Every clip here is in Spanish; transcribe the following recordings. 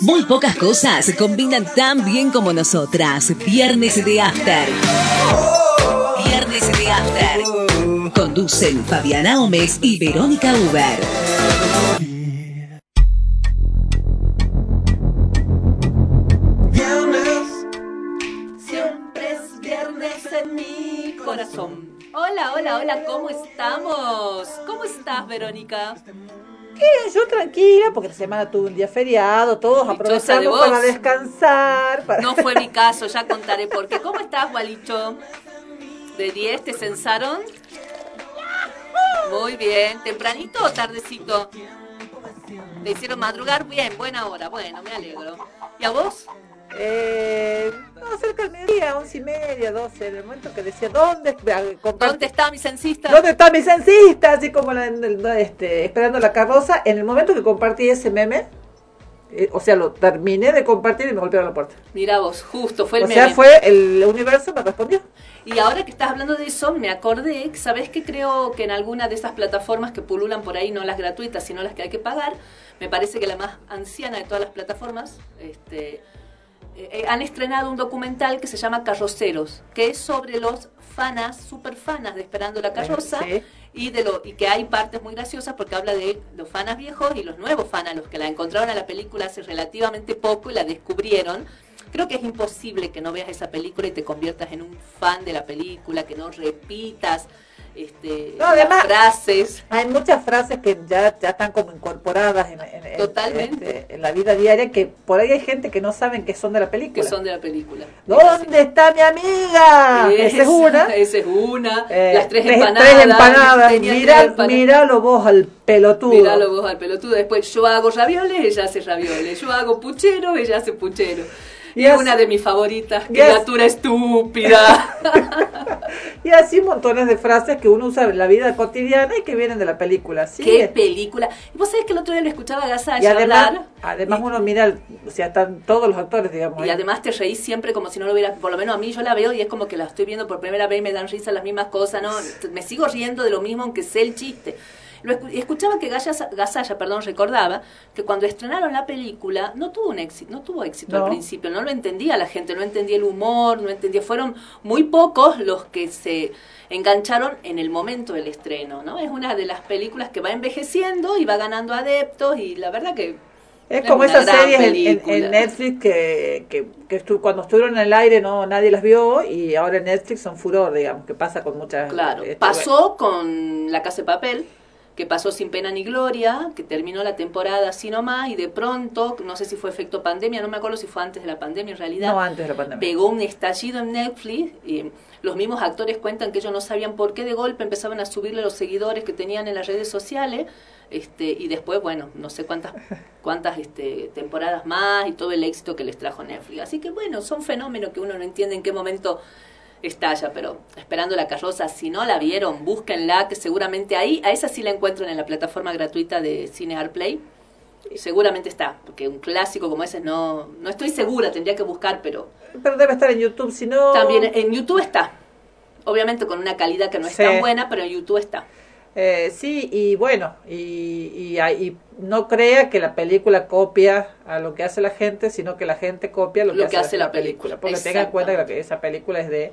Muy pocas cosas se combinan tan bien como nosotras. Viernes de After. Viernes de After. Conducen Fabiana Gómez y Verónica Uber. Hola, hola, hola, ¿cómo estamos? ¿Cómo estás, Verónica? Yo tranquila, porque la semana tuve un día feriado, todos de aprovechamos vos. para descansar. Para... No fue mi caso, ya contaré por qué. ¿Cómo estás, Gualicho? ¿De 10 te censaron? Muy bien. ¿Tempranito o tardecito? ¿Te hicieron madrugar? Bien, buena hora. Bueno, me alegro. ¿Y a vos? Eh, no, cerca del mediodía, once y media, doce, en el momento que decía, ¿dónde, a- compart- ¿Dónde está mi censista? ¿Dónde está mi censista? Así como la- este, esperando la carroza. En el momento que compartí ese meme, eh, o sea, lo terminé de compartir y me golpearon la puerta. Mira vos, justo, fue el O meme. sea, fue el universo me respondió. Y ahora que estás hablando de eso, me acordé, ¿sabes que creo que en alguna de esas plataformas que pululan por ahí, no las gratuitas, sino las que hay que pagar, me parece que la más anciana de todas las plataformas, este, eh, eh, han estrenado un documental que se llama Carroceros, que es sobre los fanas, super fanas de Esperando la Carroza, Sí. y de lo y que hay partes muy graciosas porque habla de los fanas viejos y los nuevos fanas, los que la encontraron a la película hace relativamente poco y la descubrieron. Creo que es imposible que no veas esa película y te conviertas en un fan de la película, que no repitas este, No, además- frases. Hay muchas frases que ya, ya están como incorporadas en, en- en- Totalmente. este, en la vida diaria que por ahí hay gente que no saben que son de la que película. son de la película. ¿Dónde está mi amiga? Esa es una. Esa es una. Eh, las tres, tres- empanadas. tres empanadas. Mirá- tres empanadas. Míralo vos al pelotudo. Míralo vos al pelotudo. Después yo hago ravioles, ella hace ravioles. Yo hago puchero, ella hace puchero. Y una de mis favoritas, criatura estúpida. Y así montones de frases que uno usa en la vida cotidiana y que vienen de la película. Sí, Qué película. Y vos sabés que el otro día lo escuchaba a y Gasalla además, hablar. además y- uno mira, o sea, están todos los actores, digamos. Y ahí. además te reís siempre como si no lo hubiera, por lo menos a mí yo la veo y es como que la estoy viendo por primera vez y me dan risa las mismas cosas, ¿no? Me sigo riendo de lo mismo aunque sé el chiste. Lo escu- escuchaba que Gasalla, perdón, recordaba que cuando estrenaron la película no tuvo un éxito, no tuvo éxito No. al principio, no lo entendía la gente, no entendía el humor, no entendía, fueron muy pocos los que se engancharon en el momento del estreno, ¿no? Es una de las películas que va envejeciendo y va ganando adeptos y la verdad que Es como esas series en- Netflix que, que, que estu- cuando estuvieron en el aire no nadie las vio y ahora en Netflix son furor, digamos, que pasa con muchas... Claro, este, pasó con La Casa de Papel, que pasó sin pena ni gloria, que terminó la temporada así nomás y de pronto, no sé si fue efecto pandemia, no me acuerdo si fue antes de la pandemia en realidad, No antes de la pandemia. pegó un estallido en Netflix y los mismos actores cuentan que ellos no sabían por qué de golpe empezaban a subirle los seguidores que tenían en las redes sociales este y después bueno no sé cuántas cuántas este, temporadas más y todo el éxito que les trajo Netflix así que bueno son fenómenos que uno no entiende en qué momento estalla pero esperando la carroza si no la vieron búsquenla que seguramente ahí a esa sí la encuentran en la plataforma gratuita de Cine Play seguramente está porque un clásico como ese no no estoy segura tendría que buscar pero Pero debe estar en YouTube, si no... también en YouTube está. Obviamente con una calidad que no es Sí. tan buena, pero en YouTube está. Eh, sí, y bueno, y, y, y no crea que la película copia a lo que hace la gente, sino que la gente copia lo, Lo que hace la película. Porque tengan en cuenta que, esa película es de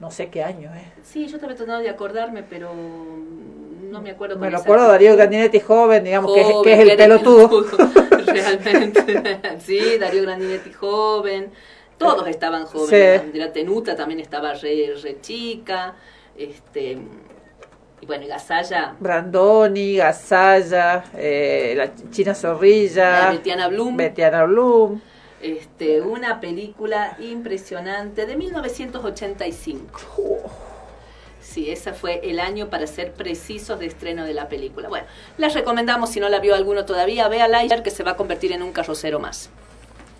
no sé qué año, ¿eh? Sí, yo estaba tratando de acordarme, pero no me acuerdo. Me lo acuerdo Darío Grandinetti joven, digamos, que es, Joven, que es el pelotudo. Realmente. sí, Darío Grandinetti joven. Todos estaban jóvenes. Sí. De la Tenuta también estaba re, re chica. Este, y bueno, y Gasalla, Brandoni, Gasalla, eh, la China Zorrilla, la Betiana Blum. Betiana Blum. Este, una película impresionante de 1985. Sí, ese fue el año para ser precisos de estreno de la película. Bueno, les recomendamos, si no la vio alguno todavía, véala ayer que se va a convertir en un carrocero más.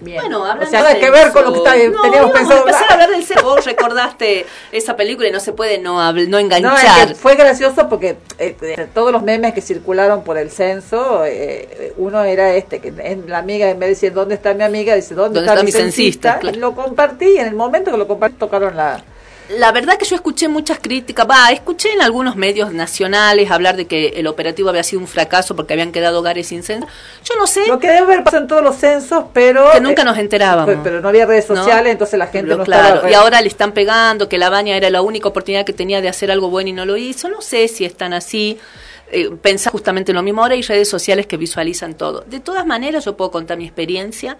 Bien. Bueno, o hablando sea, nada que ver con lo que está- No, teníamos pensado a empezar a hablar. hablar del cero. Vos recordaste esa película y no se puede no, no No, enganchar. es que fue gracioso porque eh, de todos los memes que circularon por el censo, eh, uno era este, que en la amiga en vez de decir ¿dónde está mi amiga? dice ¿dónde, ¿Dónde está mi censista? Claro. Lo compartí y en el momento que lo compartí tocaron la, La verdad que yo escuché muchas críticas, va, escuché en algunos medios nacionales hablar de que el operativo había sido un fracaso porque habían quedado hogares sin censo. Yo no sé. Lo que debe haber pasado en todos los censos, pero... Que nunca nos enterábamos. Pero no había redes sociales, entonces la gente no claro, estaba... Y ahora le están pegando, que la baña era la única oportunidad que tenía de hacer algo bueno y no lo hizo. No sé si están así. Eh, pensar justamente lo mismo. Ahora hay redes sociales que visualizan todo. De todas maneras, yo puedo contar mi experiencia.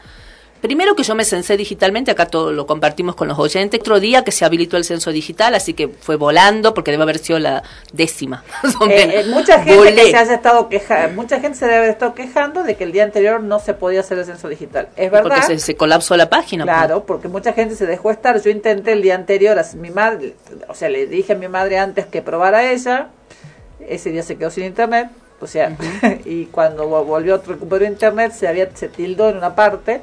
Primero que yo me censé digitalmente, acá todo lo compartimos con los oyentes. Otro día que se habilitó el censo digital, así que fue volando porque debe haber sido la décima. Eh, eh, mucha gente que se haya estado quejando, mucha gente se debe haber estado quejando de que el día anterior no se podía hacer el censo digital. Es verdad. Porque se, colapsó la página. Pues. Claro, porque mucha gente se dejó estar. Yo intenté el día anterior, a mi madre, o sea, le dije a mi madre antes que probara ella. Ese día se quedó sin internet. O sea, y cuando volvió, recuperó internet, se había se tildó en una parte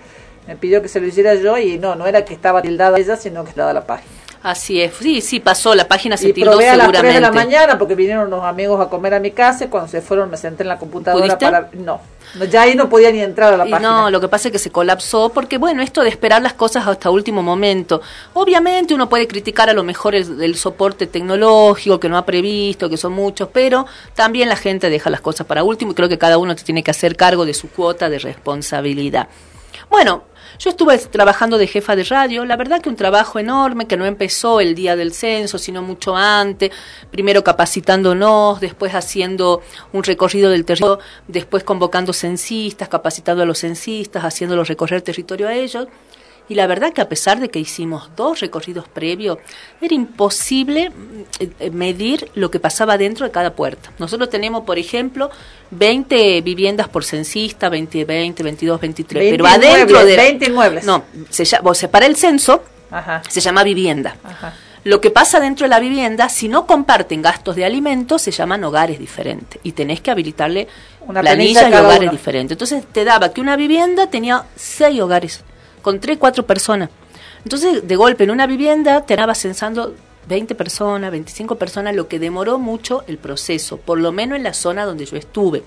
me pidió que se lo hiciera yo y no, no era que estaba tildada ella, sino que estaba la página. Así es, sí, sí, pasó, la página se y tildó probé a las 3 de la mañana porque vinieron unos amigos a comer a mi casa y cuando se fueron me senté en la computadora para... No, ya ahí no podía ni entrar a la página. No, lo que pasa es que se colapsó porque, bueno, esto de esperar las cosas hasta último momento. Obviamente uno puede criticar a lo mejor el, el soporte tecnológico que no ha previsto, que son muchos, pero también la gente deja las cosas para último y creo que cada uno tiene que hacer cargo de su cuota de responsabilidad. Bueno, yo estuve trabajando de jefa de radio, la verdad que un trabajo enorme que no empezó el día del censo, sino mucho antes, primero capacitándonos, después haciendo un recorrido del territorio, después convocando censistas, capacitando a los censistas, haciéndolos recorrer territorio a ellos. Y la verdad que a pesar de que hicimos dos recorridos previos, era imposible mm, eh, medir lo que pasaba dentro de cada puerta. Nosotros tenemos, por ejemplo, 20 viviendas por censista, 20, 20, 22, 23, pero adentro de... 20 inmuebles. No, se, se para el censo, se llama vivienda. Lo que pasa dentro de la vivienda, si no comparten gastos de alimentos, se llaman hogares diferentes. Y tenés que habilitarle una planilla, y hogares diferentes. Entonces te daba que una vivienda tenía seis hogares con tres, cuatro personas. Entonces, de golpe, en una vivienda te andaba censando 20 personas, 25 personas, lo que demoró mucho el proceso, por lo menos en la zona donde yo estuve.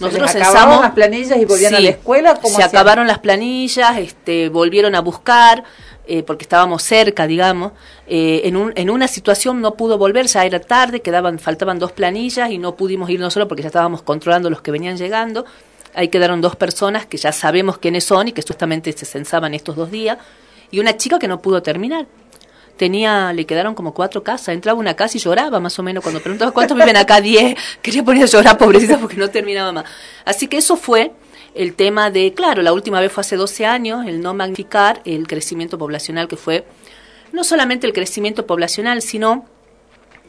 Nosotros censamos las planillas y volvían a la escuela. se acabaron las planillas, este, volvieron a buscar eh, porque estábamos cerca, digamos. Eh, en, un, en una situación no pudo volver, ya era tarde, quedaban, faltaban dos planillas y no pudimos ir nosotros porque ya estábamos controlando los que venían llegando. Ahí quedaron dos personas que ya sabemos quiénes son y que justamente se censaban estos dos días. Y una chica que no pudo terminar. Tenía, le quedaron como cuatro casas. Entraba una casa y lloraba más o menos. Cuando preguntaba cuántos viven acá, diez. Quería poner a llorar, pobrecita, porque no terminaba más. Así que eso fue el tema de, claro, la última vez fue hace 12 años, el no magnificar el crecimiento poblacional que fue, no solamente el crecimiento poblacional, sino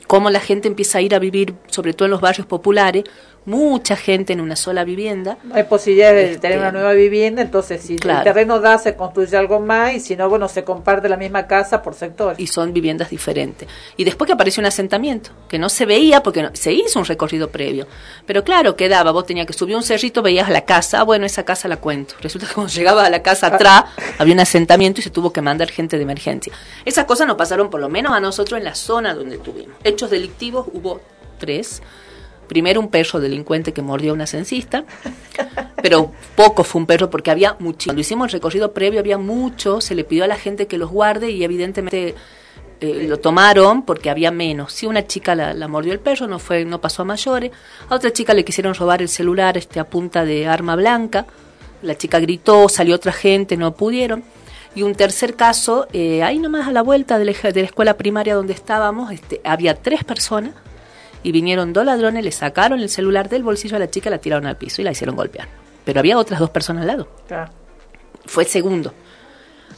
cómo la gente empieza a ir a vivir, sobre todo en los barrios populares, mucha gente en una sola vivienda. No hay posibilidad de tener una este, nueva vivienda, entonces si el terreno da, se construye algo más y si no, bueno, se comparte la misma casa por sector. Y son viviendas diferentes. Y después que apareció un asentamiento, que no se veía porque se hizo un recorrido previo. Pero claro, quedaba, vos tenías que subir un cerrito, veías la casa, ah, bueno, esa casa la cuento. Resulta que cuando llegaba a la casa ah. atrás, había un asentamiento y se tuvo que mandar gente de emergencia. Esas cosas nos pasaron por lo menos a nosotros en la zona donde tuvimos. Hechos delictivos hubo tres primero un perro delincuente que mordió a una censista, pero poco fue un perro porque había muchísimo. Cuando hicimos el recorrido previo había mucho, se le pidió a la gente que los guarde y evidentemente eh, lo tomaron porque había menos. Si una chica la, mordió el perro, no fue, no pasó a mayores. A otra chica le quisieron robar el celular este, a punta de arma blanca. La chica gritó, salió otra gente, no pudieron. Y un tercer caso, eh, ahí nomás a la vuelta de la, de la escuela primaria donde estábamos, este, había tres personas y vinieron dos ladrones, le sacaron el celular del bolsillo a la chica, la tiraron al piso y la hicieron golpear. Pero había otras dos personas al lado. Fue segundo.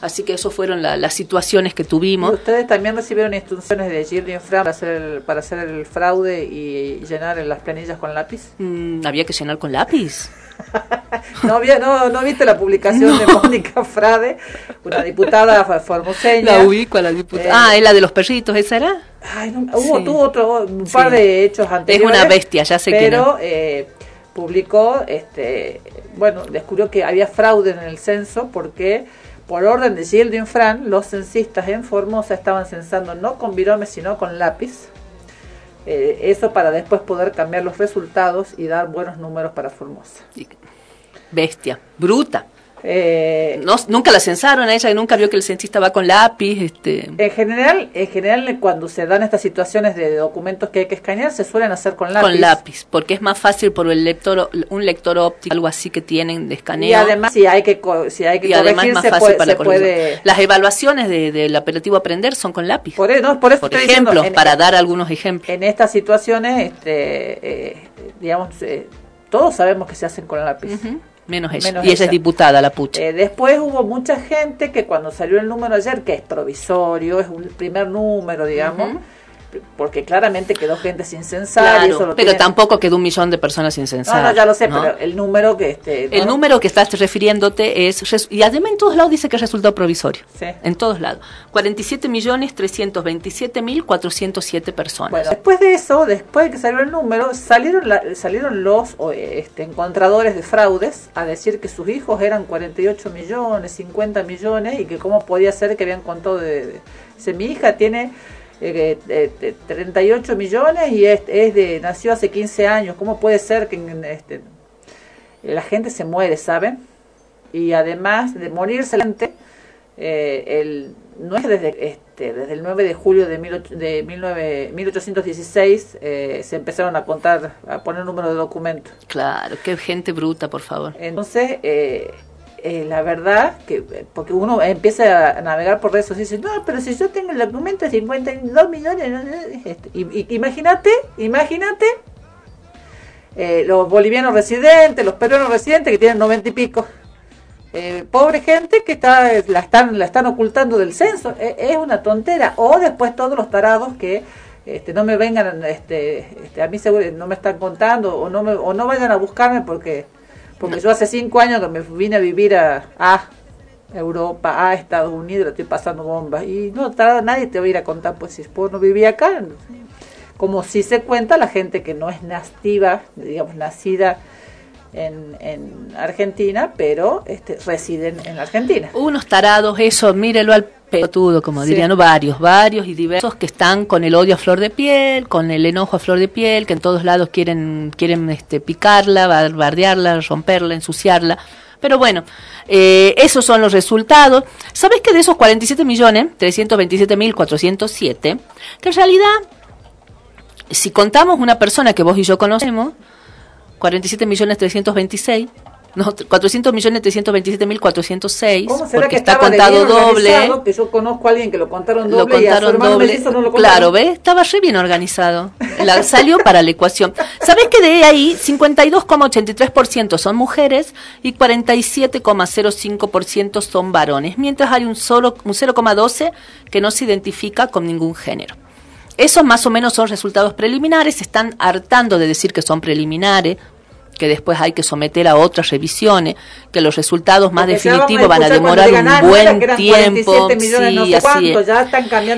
Así que eso fueron las situaciones que tuvimos. ustedes también recibieron instrucciones de Gillian Fram para hacer el, para hacer el fraude y, llenar las planillas con lápiz? Mm, ¿Había que llenar con lápiz? no, había, no, no viste la publicación de Mónica Frade, una diputada formoseña. La ubico la diputada. Eh, ah, es la de los perritos, ¿esa era? hubo, tuvo otro, un par de hechos anteriores. Es una bestia, ya sé pero, eh, publicó, este, bueno, descubrió que había fraude en el censo porque por orden de Gildo Infran, los censistas en Formosa estaban censando no con virome sino con lápiz. Eh, eso para después poder cambiar los resultados y dar buenos números para Formosa. Bestia, bruta. Eh, no, nunca la censaron a ella y nunca vio que el censista va con lápiz. Este. En general, en general cuando se dan estas situaciones de documentos que hay que escanear, se suelen hacer con lápiz. Con lápiz, porque es más fácil por el lector, un lector óptico, algo así que tienen de escaneo. Y además, si hay que, si hay que y además más fácil para puede... Las evaluaciones de, del operativo Aprender son con lápiz. Por, eso, por, eso ejemplo, para dar algunos ejemplos. En estas situaciones, este, eh, digamos, eh, todos sabemos que se hacen con lápiz. Menos ella. y ella, es diputada, la pucha. Eh, después hubo mucha gente que cuando salió el número ayer, que es provisorio, es un primer número, digamos, porque claramente quedó gente sin censar. pero tampoco quedó un millón de personas sin censar. No, ya lo sé, pero el número que... Este, El número que estás refiriéndote es... Y además en todos lados dice que es resultado provisorio. Sí. En todos lados. 47 millones 327 mil 407 personas. Bueno, después de eso, después de que salió el número, salieron, salieron los este, encontradores de fraudes a decir que sus hijos eran 48 millones, 50 millones y que cómo podía ser que habían contado de... de mi hija tiene eh, eh, 38 millones y es, de nació hace 15 años. ¿Cómo puede ser que este, la gente se muere, ¿saben? Y además de morirse, eh, el, no es desde, este, desde el 9 de julio de, de 1816 eh, se empezaron a contar, a poner número de documentos. Claro, qué gente bruta, por favor. Entonces, eh, eh, la verdad, que porque uno empieza a navegar por redes y dice, no, pero si yo tengo el documento de 52 millones, este, y, imagínate, imagínate eh, los bolivianos residentes, los peruanos residentes que tienen 90 y pico. Eh, pobre gente que está la están la están ocultando del censo e, es, una tontera o después todos los tarados que este, no me vengan este, este, a mí seguro no me están contando o no me, o no vayan a buscarme porque porque yo hace cinco años que me vine a vivir a, Europa, a Estados Unidos, estoy pasando bombas. Y no, nadie te va a ir a contar, pues si pues, no vivía acá. Como si se cuenta la gente que no es nativa, digamos, nacida en, en Argentina, pero este, residen en Argentina. Unos tarados, eso, mírelo al pelotudo, como dirían, varios, varios y diversos que están con el odio a flor de piel, con el enojo a flor de piel, que en todos lados quieren, quieren este, picarla, bardearla, romperla, ensuciarla. Pero bueno, eh, esos son los resultados. ¿Sabes que de esos 47 millones, 327 mil 407, que en realidad, si contamos una persona que vos y yo conocemos, 47 millones 326, no, 400 millones 327 mil 406, porque está contado doble. Que yo conozco a alguien que lo contaron doble. Lo contaron doble. claro, ¿ves? Estaba re bien organizado. La, salió para la ecuación. ¿Sabes que de ahí 52,83% son mujeres y 47,05% son varones, mientras hay un solo un 0,12 que no se identifica con ningún género. Esos más o menos son resultados preliminares, están hartando de decir que son preliminares, que después hay que someter a otras revisiones, que los resultados más definitivos van a demorar un ah, buen tiempo. Sí, así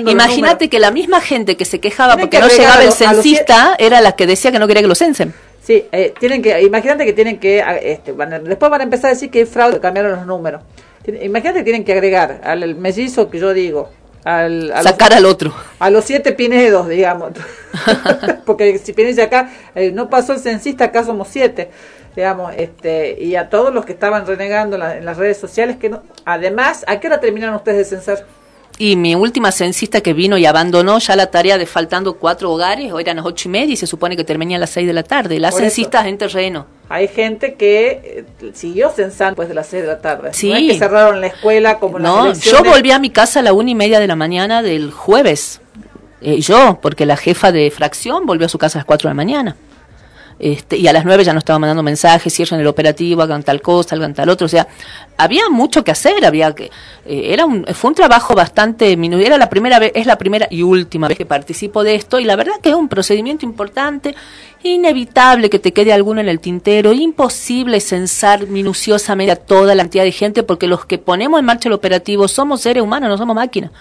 Imagínate que la misma gente que se quejaba porque no llegaba el censista era la que decía que no quería que lo censen. Sí, eh, tienen que, imagínate que tienen que, ah, este, después van a empezar a decir que hay fraude, cambiaron los números. Imagínate que tienen que agregar al mellizo que yo digo, al, sacar al otro. A los siete Pinedos, digamos. Porque si Pinedo acá, eh, no pasó el censista, acá somos siete. Digamos, este, y a todos los que estaban renegando en, las redes sociales, que no, además, ¿a qué hora terminaron ustedes de censar? Y mi última censista que vino y abandonó ya la tarea de faltando cuatro hogares, hoy eran las ocho y media y se supone que termina a las seis de la tarde. Las censistas en terreno. Hay gente que eh, siguió censando después de las seis de la tarde. Sí. No es que cerraron la escuela como No, yo volví a mi casa a la una y media de la mañana del jueves. Eh, yo, porque la jefa de fracción volvió a su casa a las cuatro de la mañana. Este, y a las nueve ya no estaba mandando mensajes, cierran el operativo, hagan tal cosa, hagan tal otro, o sea, había mucho que hacer, había que, eh, era un, fue un trabajo bastante minuto, era la primera vez, es la primera y última vez que participo de esto, y la verdad que es un procedimiento importante, inevitable que te quede alguno en el tintero, imposible censar minuciosamente a toda la cantidad de gente, porque los que ponemos en marcha el operativo somos seres humanos, no somos máquinas,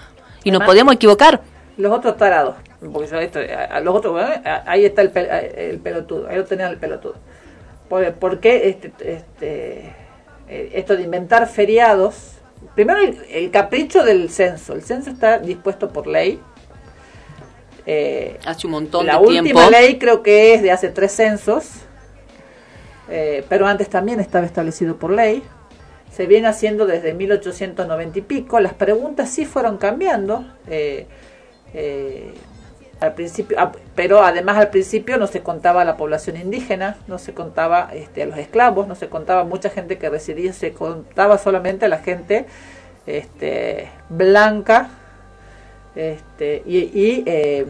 y nos podemos equivocar. Los otros tarados porque yo esto, a, los otros, ahí está el, el, pelotudo, ahí lo tenían el pelotudo. ¿Por, qué este, este, eh, esto de inventar feriados? Primero el, capricho del censo. El censo está dispuesto por ley. Eh, hace un montón de tiempo. La última ley creo que es de hace tres censos, eh, pero antes también estaba establecido por ley. se viene haciendo desde 1890 y pico. Las preguntas sí fueron cambiando. Eh, eh, al principio, ah, pero además al principio no se contaba la población indígena, no se contaba este, a los esclavos, no se contaba mucha gente que residía, se contaba solamente a la gente este, blanca este, y, eh,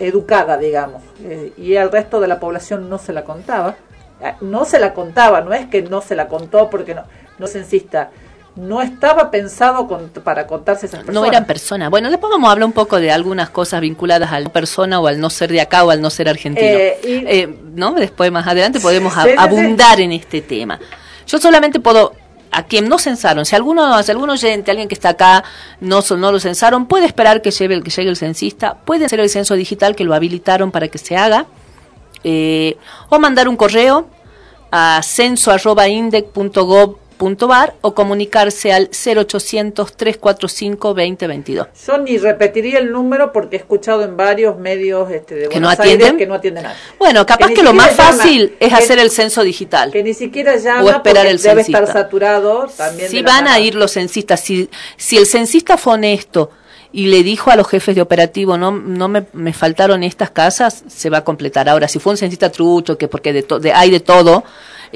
educada, digamos, eh, y al resto de la población no se la contaba. Ah, no se la contaba, no es que no se la contó porque no, no se insista, no estaba pensado para contarse esas personas. No eran personas. Bueno, después vamos a hablar un poco de algunas cosas vinculadas a la persona o al no ser de acá o al no ser argentino. Eh, eh, ¿No? Después, más adelante, podemos abundar en este tema. Yo solamente puedo a quien no censaron, si alguno, si algún oyente, alguien que está acá, no, no lo censaron, puede esperar que llegue, que llegue el censista, puede hacer el censo digital que lo habilitaron para que se haga, eh, o mandar un correo a censo.indec.gov bar o comunicarse al 0800 345 2022. Yo ni repetiría el número porque he escuchado en varios medios este, de que no atienden que no atienden nada. Bueno, capaz que, lo más fácil es hacer el censo digital. Que ni siquiera llama o esperar el debe estar saturado también. Si van a ir los censistas, si, si el censista fue honesto y le dijo a los jefes de operativo, no, no me, me faltaron estas casas, se va a completar. Ahora, si fue un censista trucho, que porque de, de hay de todo,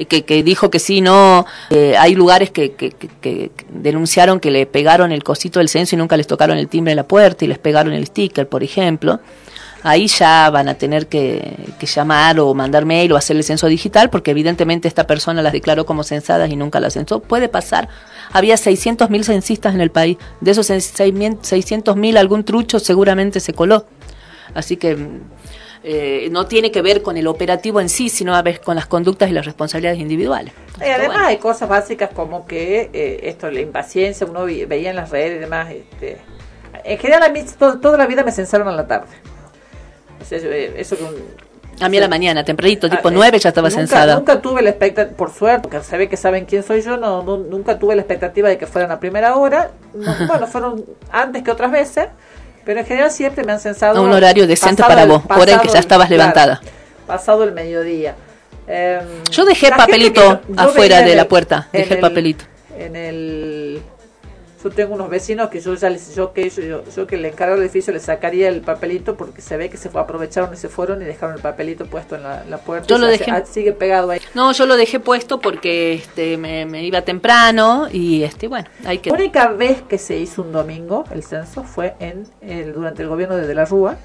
que, que dijo que sí, no, eh, hay lugares que, que, que, denunciaron que le pegaron el cosito del censo y nunca les tocaron el timbre de la puerta y les pegaron el sticker, por ejemplo. Ahí ya van a tener que, llamar o mandar mail o hacer el censo digital porque evidentemente esta persona las declaró como censadas y nunca las censó. Puede pasar. Había 600.000 censistas en el país. De esos 600.000 algún trucho seguramente se coló. Así que eh, no tiene que ver con el operativo en sí, sino a veces con las conductas y las responsabilidades individuales. y además hay cosas básicas como que eh, esto, la impaciencia, uno veía en las redes y demás. Este, en general a mí toda la vida me censaron a la tarde. Eh, a mí a la mañana, tempranito, tipo 9 ah, ya estaba censada. Nunca tuve la expectativa, por suerte, porque se ve que saben quién soy yo, no, nunca tuve la expectativa de que fueran a primera hora. bueno, fueron antes que otras veces pero en general siempre me han censado. un horario decente para vos, por el que ya estabas levantada. Pasado el mediodía. Em, yo dejé papelito afuera de la puerta, dejé el papelito. En el yo tengo unos vecinos que yo ya les, yo que yo, yo, que le encargo el edificio le sacaría el papelito porque se ve que se aprovecharon y se fueron y dejaron el papelito puesto en la, puerta. Yo lo dejé. Ah, sigue pegado ahí. No, yo lo dejé puesto porque este me, iba temprano y este bueno, hay que. La única vez que se hizo un domingo el censo fue en el, durante el gobierno de De la Rúa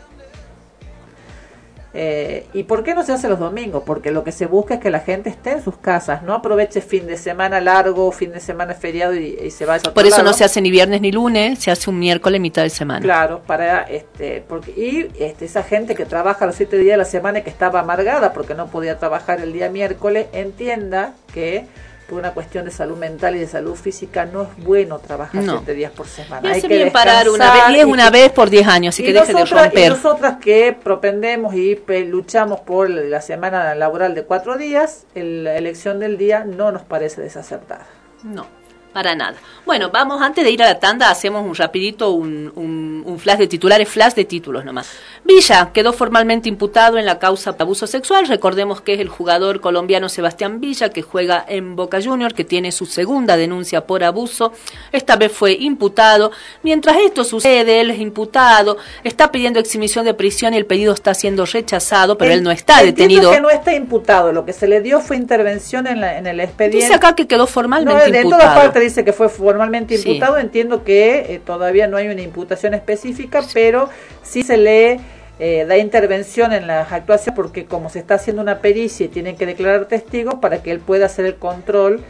eh, ¿Y por qué no se hace los domingos? Porque lo que se busca es que la gente esté en sus casas, no aproveche fin de semana largo, fin de semana feriado y, se vaya a otro Por eso no se hace ni viernes ni lunes, se hace un miércoles mitad de semana. Claro, para este, porque y este, esa gente que trabaja los siete días de la semana y que estaba amargada porque no podía trabajar el día miércoles, entienda que por una cuestión de salud mental y de salud física, no es bueno trabajar siete días por semana. Hay que parar una vez, una vez por diez años, así que deje de romper. Y nosotras que propendemos y luchamos por la semana laboral de cuatro días, la elección del día no nos parece desacertada. No. Para nada. Bueno, vamos, antes de ir a la tanda, hacemos un rapidito, un, un, flash de titulares, flash de títulos nomás. Villa quedó formalmente imputado en la causa de abuso sexual. Recordemos que es el jugador colombiano Sebastián Villa, que juega en Boca Junior, que tiene su segunda denuncia por abuso. Esta vez fue imputado. Mientras esto sucede, él es imputado, está pidiendo exhibición de prisión y el pedido está siendo rechazado, pero él no está detenido. que no está imputado, lo que se le dio fue intervención en, en el expediente. Dice acá que quedó formalmente imputado dice que fue formalmente imputado. Entiendo que eh, todavía no hay una imputación específica, pero sí se le eh, da intervención en las actuaciones porque como se está haciendo una pericia y tienen que declarar testigos para que él pueda hacer el control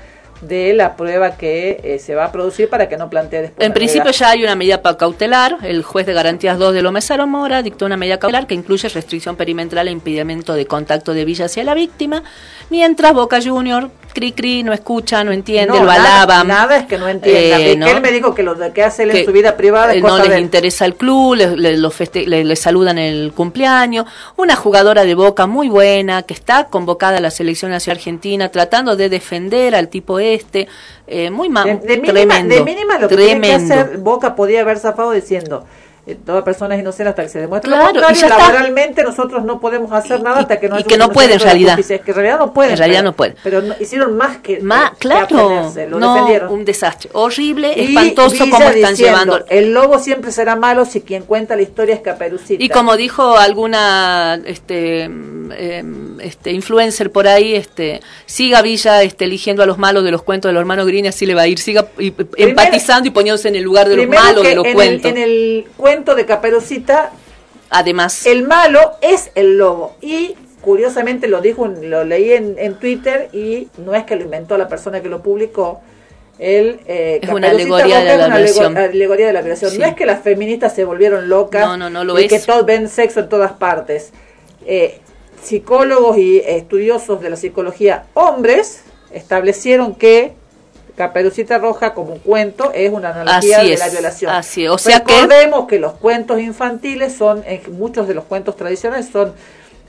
de la prueba que eh, se va a producir para que no plantee después. En principio ya hay una medida cautelar. El juez de garantías 2 de Lomesaro Mora dictó una medida cautelar que incluye restricción perimetral e impedimento de contacto de Villa hacia la víctima, mientras Boca Junior cri cri, no escucha, no entiende, lo alaba. Nada es que no entienda. Eh, Él me dijo que lo que hace él en su vida privada es no les interesa el club, le, le, saludan el cumpleaños. Una jugadora de Boca muy buena que está convocada a la selección nacional argentina tratando de defender al tipo este, eh, muy mal. De, mínima, de, mínima, lo que que hacer Boca podía haber zafado diciendo eh, toda persona es inocente hasta que se demuestre Claro, lo contrario. y está. Laboralmente nosotros no podemos hacer nada hasta que no y que no puede en realidad. justicia. Que en realidad no pueden. En realidad pero- no pueden. Pero no- hicieron más que, Más, claro, lo no, defendieron. un desastre. Horrible, Y espantoso cómo están diciendo, llevando. El lobo siempre será malo si quien cuenta la historia es Caperucita. Y como dijo alguna este, em, este influencer por ahí, este siga Villa este, eligiendo a los malos de los cuentos de los hermanos Green, así le va a ir, siga y- empatizando y poniéndose en el lugar de los malos de los en el- cuentos. en el cuento de Caperucita Además, El malo es el lobo. Y curiosamente lo dijo, lo leí en, en Twitter y no es que lo inventó la persona que lo publicó. El, eh, Es una Caperucita alegoría de es la una alego- creación. alegoría de la creación. Sí. No es que las feministas se volvieron locas No, no, no lo y es. que todos ven sexo en todas partes. Eh, psicólogos y estudiosos de la psicología hombres establecieron que Caperucita Roja como cuento es una analogía Así de es, la violación. así es. O sea que- Recordemos que los cuentos infantiles son, eh, muchos de los cuentos tradicionales son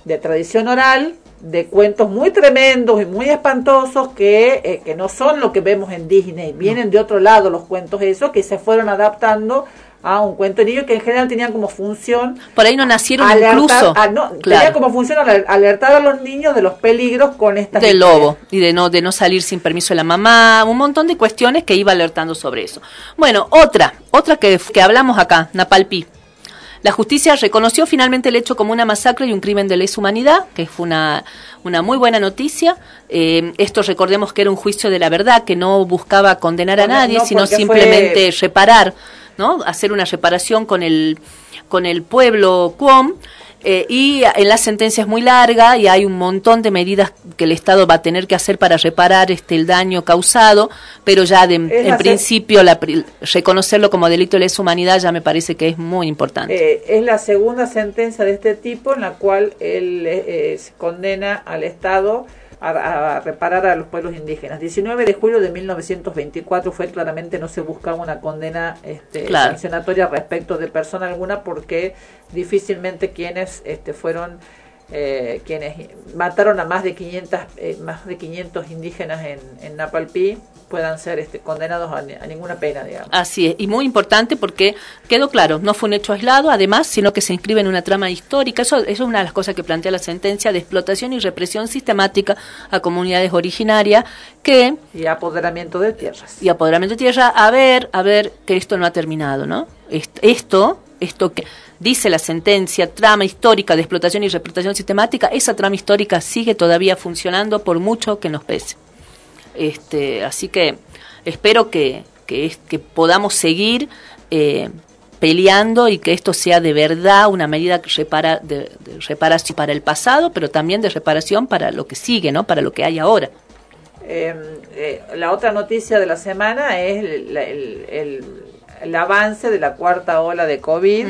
de tradición oral, de cuentos muy tremendos y muy espantosos que, eh, que no son lo que vemos en Disney, vienen de otro lado los cuentos esos que se fueron adaptando a un cuento de niños que en general tenían como función por ahí no nacieron alertar, incluso. ah, no, tenía como función aler- alertar a los niños de los peligros con estas del lobo y de no de no salir sin permiso de la mamá, un montón de cuestiones que iba alertando sobre eso. Bueno, otra, otra que, que hablamos acá, Napalpí. La justicia reconoció finalmente el hecho como una masacre y un crimen de lesa humanidad, que fue una, una muy buena noticia. Eh, esto recordemos que era un juicio de la verdad, que no buscaba condenar a No, nadie, no, sino simplemente reparar, ¿no? Hacer una reparación con el, con el pueblo Cuom. Eh, y en la sentencia es muy larga y hay un montón de medidas que el Estado va a tener que hacer para reparar este el daño causado, pero ya de, en principio la reconocerlo como delito de lesa humanidad ya me parece que es muy importante. Eh, es la segunda sentencia de este tipo en la cual él eh, eh, condena al Estado a, a reparar a los pueblos indígenas. 19 de julio de 1924 fue claramente no se buscaba una condena este, Claro. sancionatoria respecto de persona alguna porque difícilmente quienes este, fueron eh, quienes mataron a más de 500 eh, más de 500 indígenas en, en Napalpí puedan ser este, condenados a, ni- a ninguna pena, digamos. Así es, y muy importante porque quedó claro, no fue un hecho aislado, además, sino que se inscribe en una trama histórica. Eso, eso es una de las cosas que plantea la sentencia de explotación y represión sistemática a comunidades originarias que Y apoderamiento de tierras. y apoderamiento de tierra, a ver, a ver que esto no ha terminado, ¿no? Est- Esto, esto que dice la sentencia, trama histórica de explotación y represión sistemática, esa trama histórica sigue todavía funcionando por mucho que nos pese. Este, así que espero que, que, podamos seguir eh, peleando y que esto sea de verdad una medida que repara, de, de reparación para el pasado, pero también de reparación para lo que sigue, ¿no? Para lo que hay ahora. Eh, eh, la otra noticia de la semana es el- el avance de la cuarta ola de COVID.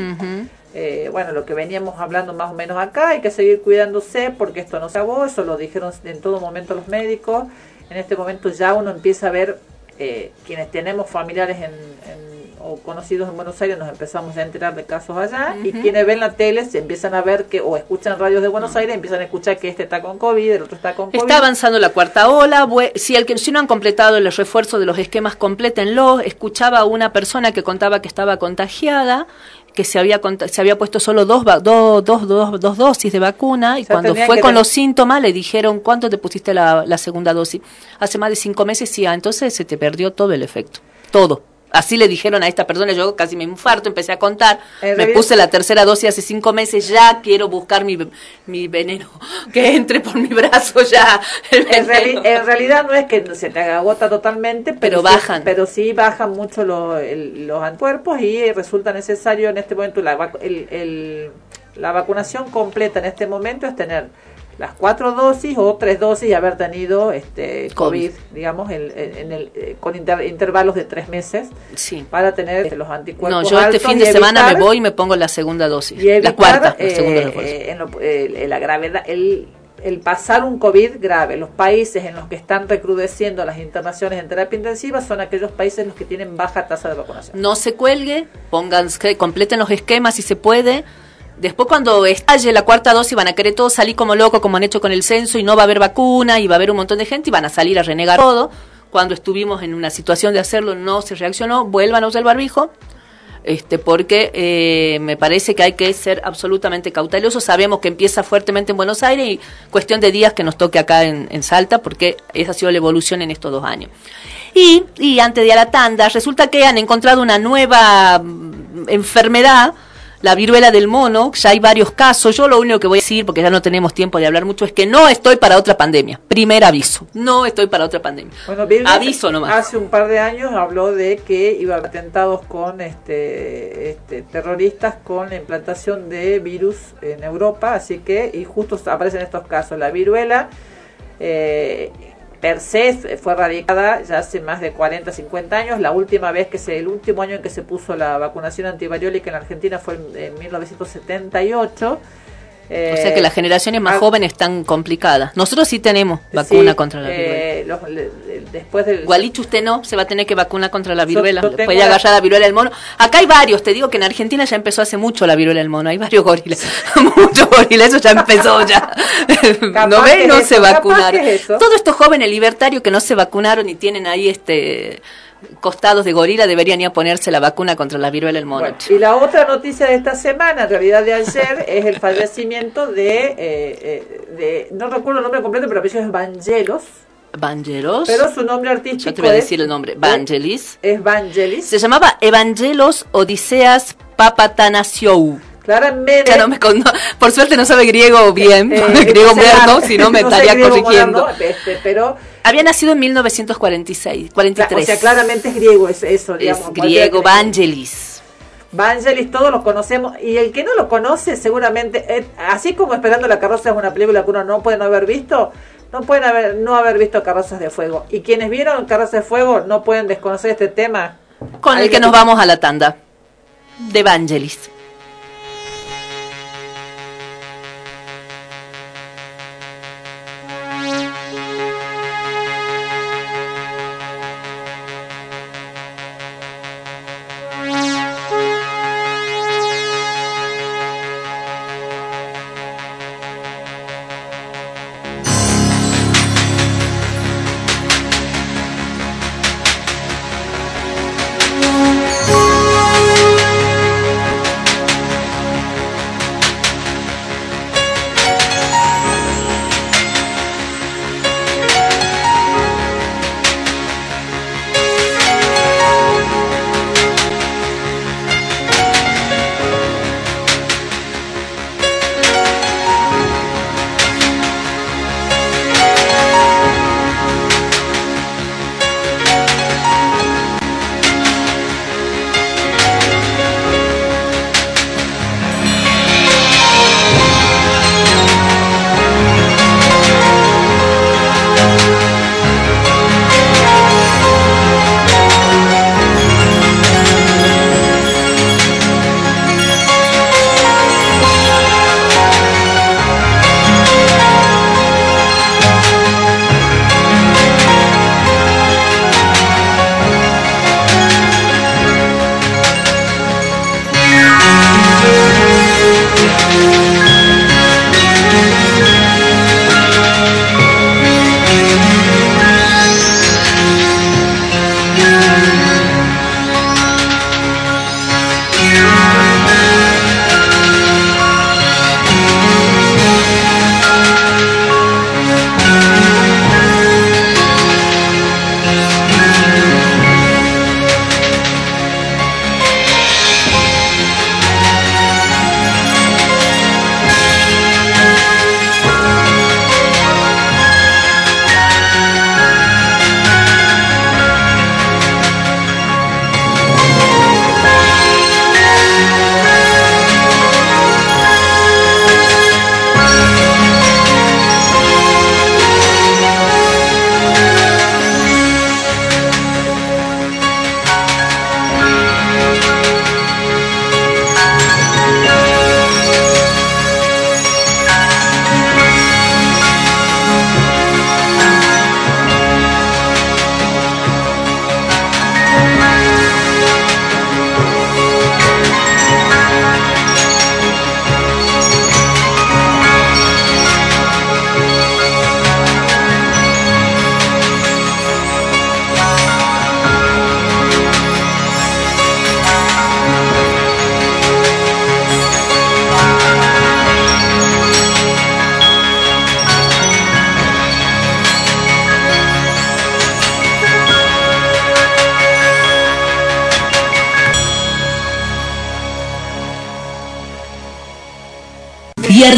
Eh, bueno, lo que veníamos hablando más o menos acá, hay que seguir cuidándose porque esto no se acabó, eso lo dijeron en todo momento los médicos. En este momento ya uno empieza a ver eh, quienes tenemos familiares en, en- o conocidos en Buenos Aires, nos empezamos a enterar de casos allá y quienes ven la tele se empiezan a ver que o escuchan radios de Buenos Aires, empiezan a escuchar que este está con COVID, el otro está con COVID. Está avanzando la cuarta ola. Si, el que, si no han completado el refuerzo de los esquemas, complétenlo. Escuchaba a una persona que contaba que estaba contagiada, que se había, se había puesto solo dos, va- do- dos, dos, dos dosis de vacuna y O sea, cuando fue con los síntomas le dijeron, ¿cuánto te pusiste la, la segunda dosis? Hace más de cinco meses, sí, ah, entonces se te perdió todo el efecto. Todo. Así le dijeron a esta persona, yo casi me infarto, empecé a contar, me puse la tercera dosis hace cinco meses, ya quiero buscar mi, mi veneno, que entre por mi brazo ya. el En, reali- veneno. en realidad no es que se te agota totalmente, Pero sí- bajan. pero sí bajan mucho lo- el- los anticuerpos y resulta necesario en este momento la, el- el- la vacunación completa en este momento es tener las cuatro dosis o tres dosis y haber tenido este COVID, COVID. digamos, en, en el, eh, con inter- intervalos de tres meses Sí. para tener los anticuerpos. No, yo este fin de semana me voy y me pongo la segunda dosis. y evitar, la cuarta, la eh, segunda eh, en lo- el- la gravedad, el, el pasar un COVID grave. Los países en los que están recrudeciendo las internaciones en terapia intensiva son aquellos países en los que tienen baja tasa de vacunación. no se cuelgue, pongan, que completen los esquemas si se puede. Después cuando estalle la cuarta dosis van a querer todos salir como locos, como han hecho con el censo, y no va a haber vacuna, y va a haber un montón de gente, y van a salir a renegar todo. Cuando estuvimos en una situación de hacerlo no se reaccionó, vuelvan a usar el barbijo. este, porque eh, me parece que hay que ser absolutamente cautelosos. Sabemos que empieza fuertemente en Buenos Aires y cuestión de días que nos toque acá en, en Salta, porque esa ha sido la evolución en estos dos años. Y, y antes de a la tanda, resulta que han encontrado una nueva mm, enfermedad la viruela del mono, ya hay varios casos. Yo lo único que voy a decir, porque ya no tenemos tiempo de hablar mucho, es que no estoy para otra pandemia. Primer aviso, no estoy para otra pandemia. Bueno, Bill aviso nomás. Hace un par de años habló de que iba a haber atentados con este, este, terroristas con la implantación de virus en Europa, así que, y justo aparecen estos casos, la viruela. Eh, per fue erradicada ya hace más de 40, 50 años. La última vez que se, el último año en que se puso la vacunación antivariólica en Argentina fue en, en 1978 eh, o sea que las generaciones más jóvenes están complicadas. Nosotros sí tenemos vacuna sí, contra la eh, viruela. Los, le, después del... Gualicho usted no, se va a tener que vacunar contra la viruela. Yo Puede agarrar la viruela del mono. Acá hay varios, te digo que en Argentina ya empezó hace mucho la viruela del mono. Hay varios gorilas. Muchos gorilas, eso ya empezó ya. ¿No ven? No se vacunaron. Todos estos jóvenes libertarios que no se vacunaron y tienen ahí este costados de gorila deberían ir a ponerse la vacuna contra la viruela del mono. Bueno, y la otra noticia de esta semana, en realidad de ayer, es el fallecimiento de, eh, eh, de, no recuerdo el nombre completo, pero apellido es Vangelos. Vangelos. Pero su nombre artístico Yo te voy a decir el nombre. Vangelis. Es Vangelis. Se llamaba Evangelos Odiseas Papatanasiou. Claramente. Ya no me con... Por suerte no sabe griego bien, eh, eh, griego moderno, si no me no estaría corrigiendo. Moderno, este, pero había nacido en 1946, 43. O sea, claramente es griego es eso, digamos. Es griego, Vangelis. Vangelis, todos lo conocemos. Y el que no lo conoce, seguramente, eh, así como Esperando la carroza es una película que uno no puede no haber visto, no pueden haber, no haber visto Carrozas de Fuego. Y quienes vieron Carrozas de Fuego no pueden desconocer este tema. Con el que nos vamos a la tanda. De Vangelis.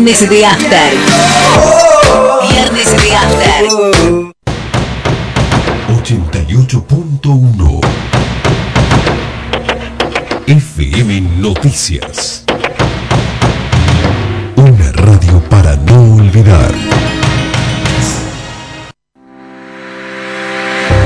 Viernes de After. Viernes de After. 88.1 FM Noticias.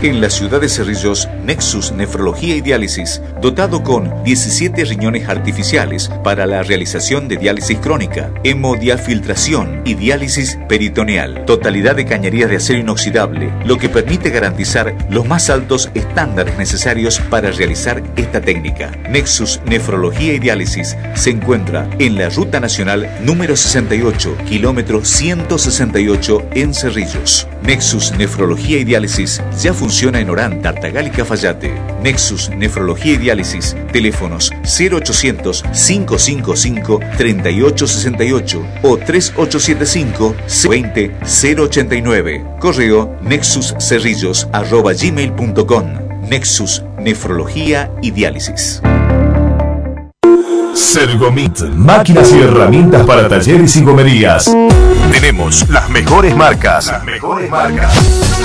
En la ciudad de Cerrillos, Nexus Nefrología y Diálisis, dotado con 17 riñones artificiales para la realización de diálisis crónica, hemodiafiltración y diálisis peritoneal. Totalidad de cañerías de acero inoxidable, lo que permite garantizar los más altos estándares necesarios para realizar esta técnica. Nexus Nefrología y Diálisis se encuentra en la Ruta Nacional número 68, kilómetro 168 en Cerrillos. Nexus Nefrología y Diálisis ya funciona en Orán, Tartagal y Cafayate. Nexus Nefrología y Diálisis. Teléfonos 0800 555 3868 o 3875 20 089. Correo nexuscerrillos arroba gmail.com. Nexus Nefrología y Diálisis. Sergomit, máquinas y herramientas para talleres y gomerías. Tenemos las mejores marcas. Las mejores marcas.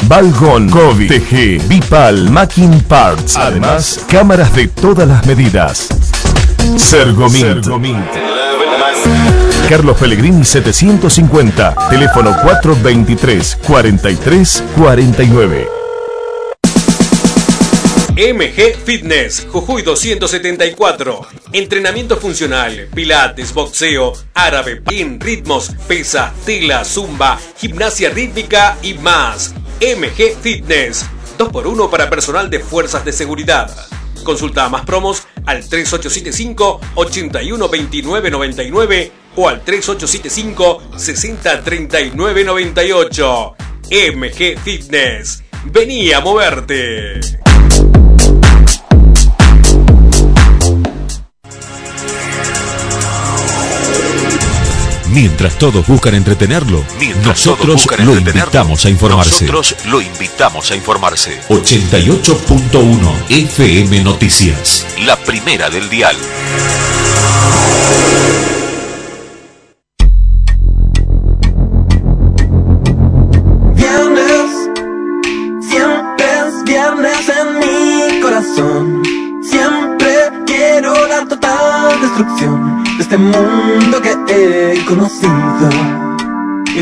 Balgon, Kobe, TG, Bipal, Macking Parts. Además, cámaras de todas las medidas. Sergomit. Carlos Pellegrini 750, teléfono 423 43 49. MG Fitness, Jujuy 274. Entrenamiento funcional, pilates, boxeo, árabe, pin, ritmos, pesa, tela, zumba, gimnasia rítmica y más. MG Fitness, 2x1 para personal de fuerzas de seguridad. Consulta más promos al 3875 812999 o al 3875 603998. MG Fitness. Vení a moverte. Mientras todos buscan entretenerlo, nosotros lo invitamos a informarse. Nosotros lo invitamos a informarse. 88.1 FM Noticias. La primera del dial.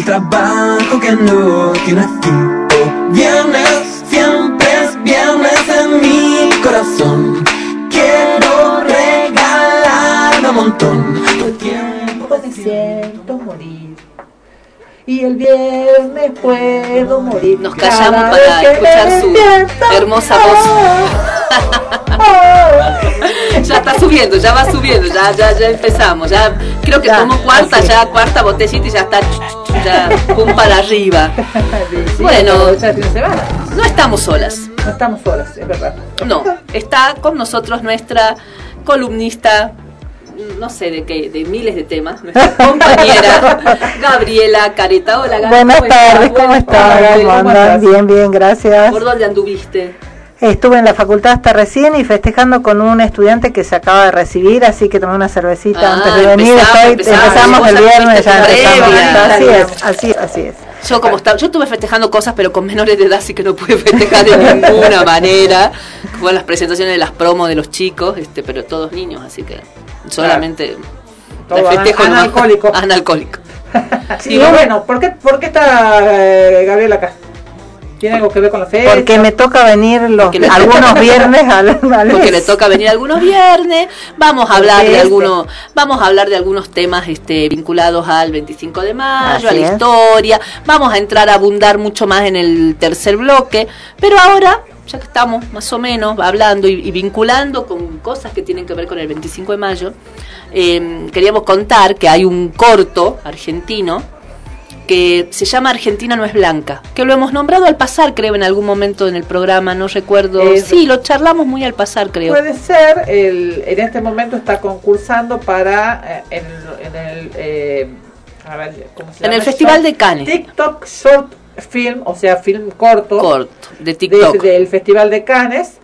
Trabajo que no tiene fin. Oh, viernes, siempre es viernes en mi corazón. Quiero regalarme un montón. Todo el tiempo me siento morir. Y el viernes puedo morir. Nos callamos para escuchar su hermosa Ya está subiendo, ya va subiendo, ya, ya, ya empezamos. Ya creo que Ya, tomó cuarta, así. ya cuarta botellita y ya está ya pum para arriba. Sí, Bueno. ya. No estamos solas. No estamos solas, es verdad. No, está con nosotros nuestra columnista, no sé de qué, de miles de temas, nuestra compañera Gabriela Careta. Hola, Gabriela. Buenas tardes, ¿cómo? Gaby, ¿Cómo ¿cómo estás? Bien, bien, gracias. ¿Por dónde anduviste? Estuve en la facultad hasta recién y festejando con un estudiante que se acaba de recibir, así que tomé una cervecita Ah, antes de venir. empezamos, el viernes, ya empezamos. Así es, así, así es. Yo como estaba, yo estuve festejando cosas, pero con menores de edad sí que no pude festejar de ninguna manera. Fueron las presentaciones de las promos de los chicos, este, pero todos niños, así que solamente Todo la festejo ana- nomás. analcohólico. Analcohólico. Y bueno, ¿por qué, por qué está eh, Gabriela acá? ¿Tiene algo que ver con la fecha? Porque me toca venir los, le- algunos viernes al, al porque le toca venir algunos viernes. Vamos a hablar de algunos, vamos a hablar de algunos temas este, vinculados al 25 de mayo, a la es. historia. Vamos a entrar a abundar mucho más en el tercer bloque. Pero ahora, ya que estamos más o menos hablando y, y vinculando con cosas que tienen que ver con el 25 de mayo, eh, queríamos contar que hay un corto argentino que se llama Argentina no es blanca, que lo hemos nombrado al pasar, creo, en algún momento en el programa, no recuerdo. Es- sí, lo charlamos muy al pasar, creo. Puede ser, el, en este momento está concursando para eh, en, en el eh, a ver, ¿cómo se En llama? el Festival Short- de Cannes. TikTok Short Film, o sea, film corto, Corto, de de- TikTok. del Festival de Cannes.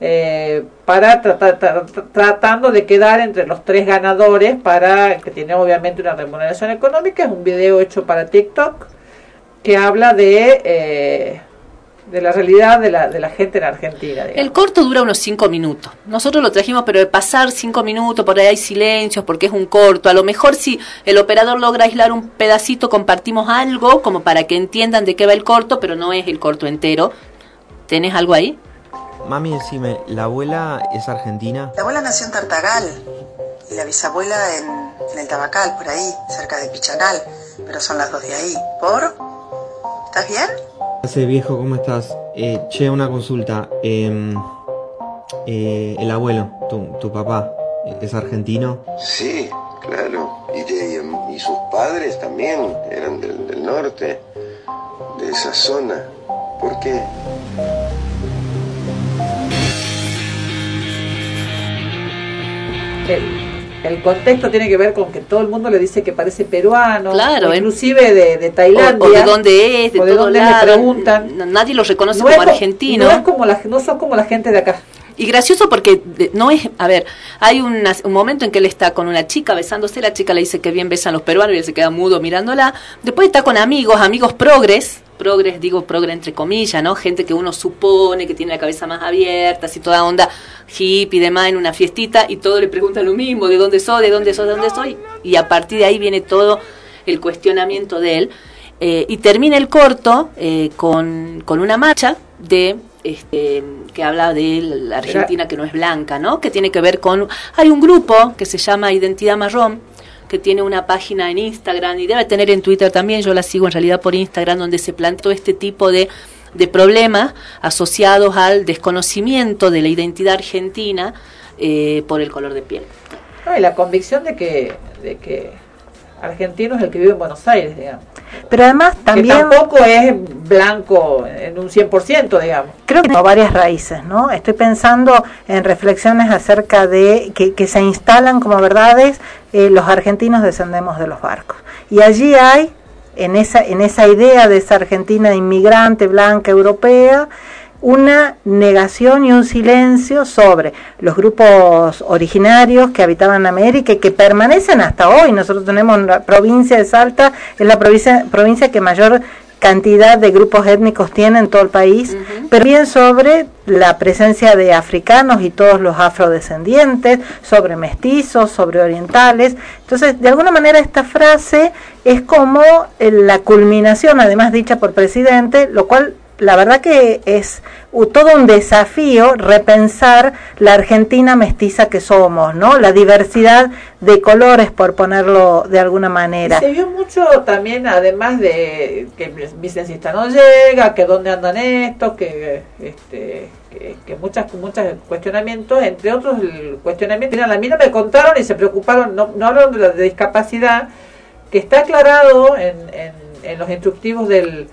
Eh, para tratar, tra- tra- tratando de quedar entre los tres ganadores para que tiene obviamente una remuneración económica. Es un video hecho para TikTok que habla de, eh, de la realidad de la, de la gente en Argentina. El corto dura unos cinco minutos. Nosotros lo trajimos, pero de pasar cinco minutos, por ahí hay silencios porque es un corto. A lo mejor si el operador logra aislar un pedacito, compartimos algo como para que entiendan de qué va el corto, pero no es el corto entero. ¿Tenés algo ahí? Mami, decime, ¿la abuela es argentina? La abuela nació en Tartagal y la bisabuela en, en el Tabacal, por ahí, cerca de Pichanal, pero son las dos de ahí. ¿Por? ¿Estás bien? Hace viejo, ¿cómo estás? Eh, che, una consulta. em, eh, el abuelo, tu, tu papá, ¿es argentino? Sí, claro. Y, de- y sus padres también eran del, del norte, de esa zona. ¿Por qué? El, el contexto tiene que ver con que todo el mundo le dice que parece peruano, Claro, o inclusive de, de Tailandia. O, o de dónde es, de o de todos dónde le preguntan. Nadie lo reconoce No es como co- argentino. No, es como la, no sos como la gente de acá. Y gracioso porque no es, a ver, hay un momento en que él está con una chica besándose, la chica le dice que bien besan los peruanos y él se queda mudo mirándola. Después está con amigos, amigos progres, progres, digo progres entre comillas, ¿no? Gente que uno supone que tiene la cabeza más abierta, así toda onda hippie y demás en una fiestita y todo le preguntan lo mismo, ¿de dónde soy? ¿De dónde soy? ¿De dónde soy? Y a partir de ahí viene todo el cuestionamiento de él. Eh, y termina el corto eh, con, con una marcha de este, que habla de la Argentina que no es blanca, ¿no? Que tiene que ver con hay un grupo que se llama Identidad Marrón que tiene una página en Instagram y debe tener en Twitter también, yo la sigo en realidad por Instagram, donde se planteó este tipo de, de problemas asociados al desconocimiento de la identidad argentina eh, por el color de piel. No, y la convicción de que, de que argentino es el que vive en Buenos Aires, digamos. Pero además también... Que tampoco es blanco en un 100%, digamos. Creo que tengo varias raíces, ¿no? Estoy pensando en reflexiones acerca de que, que se instalan como verdades eh, los argentinos descendemos de los barcos. Y allí hay, en esa, en esa idea de esa Argentina inmigrante, blanca, europea, una negación y un silencio sobre los grupos originarios que habitaban América y que permanecen hasta hoy. Nosotros tenemos la provincia de Salta, es la provincia, provincia que mayor cantidad de grupos étnicos tiene en todo el país, pero bien sobre la presencia de africanos y todos los afrodescendientes, sobre mestizos, sobre orientales. Entonces, de alguna manera esta frase es como eh, la culminación, además dicha por presidente, lo cual la verdad que es todo un desafío repensar la Argentina mestiza que somos, ¿no? La diversidad de colores, por ponerlo de alguna manera. se vio mucho también, además de que mi censista no llega, que dónde andan estos, que este que, que muchas muchos cuestionamientos, entre otros el cuestionamiento, mira, a mí no me contaron y se preocuparon, no, no hablaron de la discapacidad, que está aclarado en, en, en los instructivos del,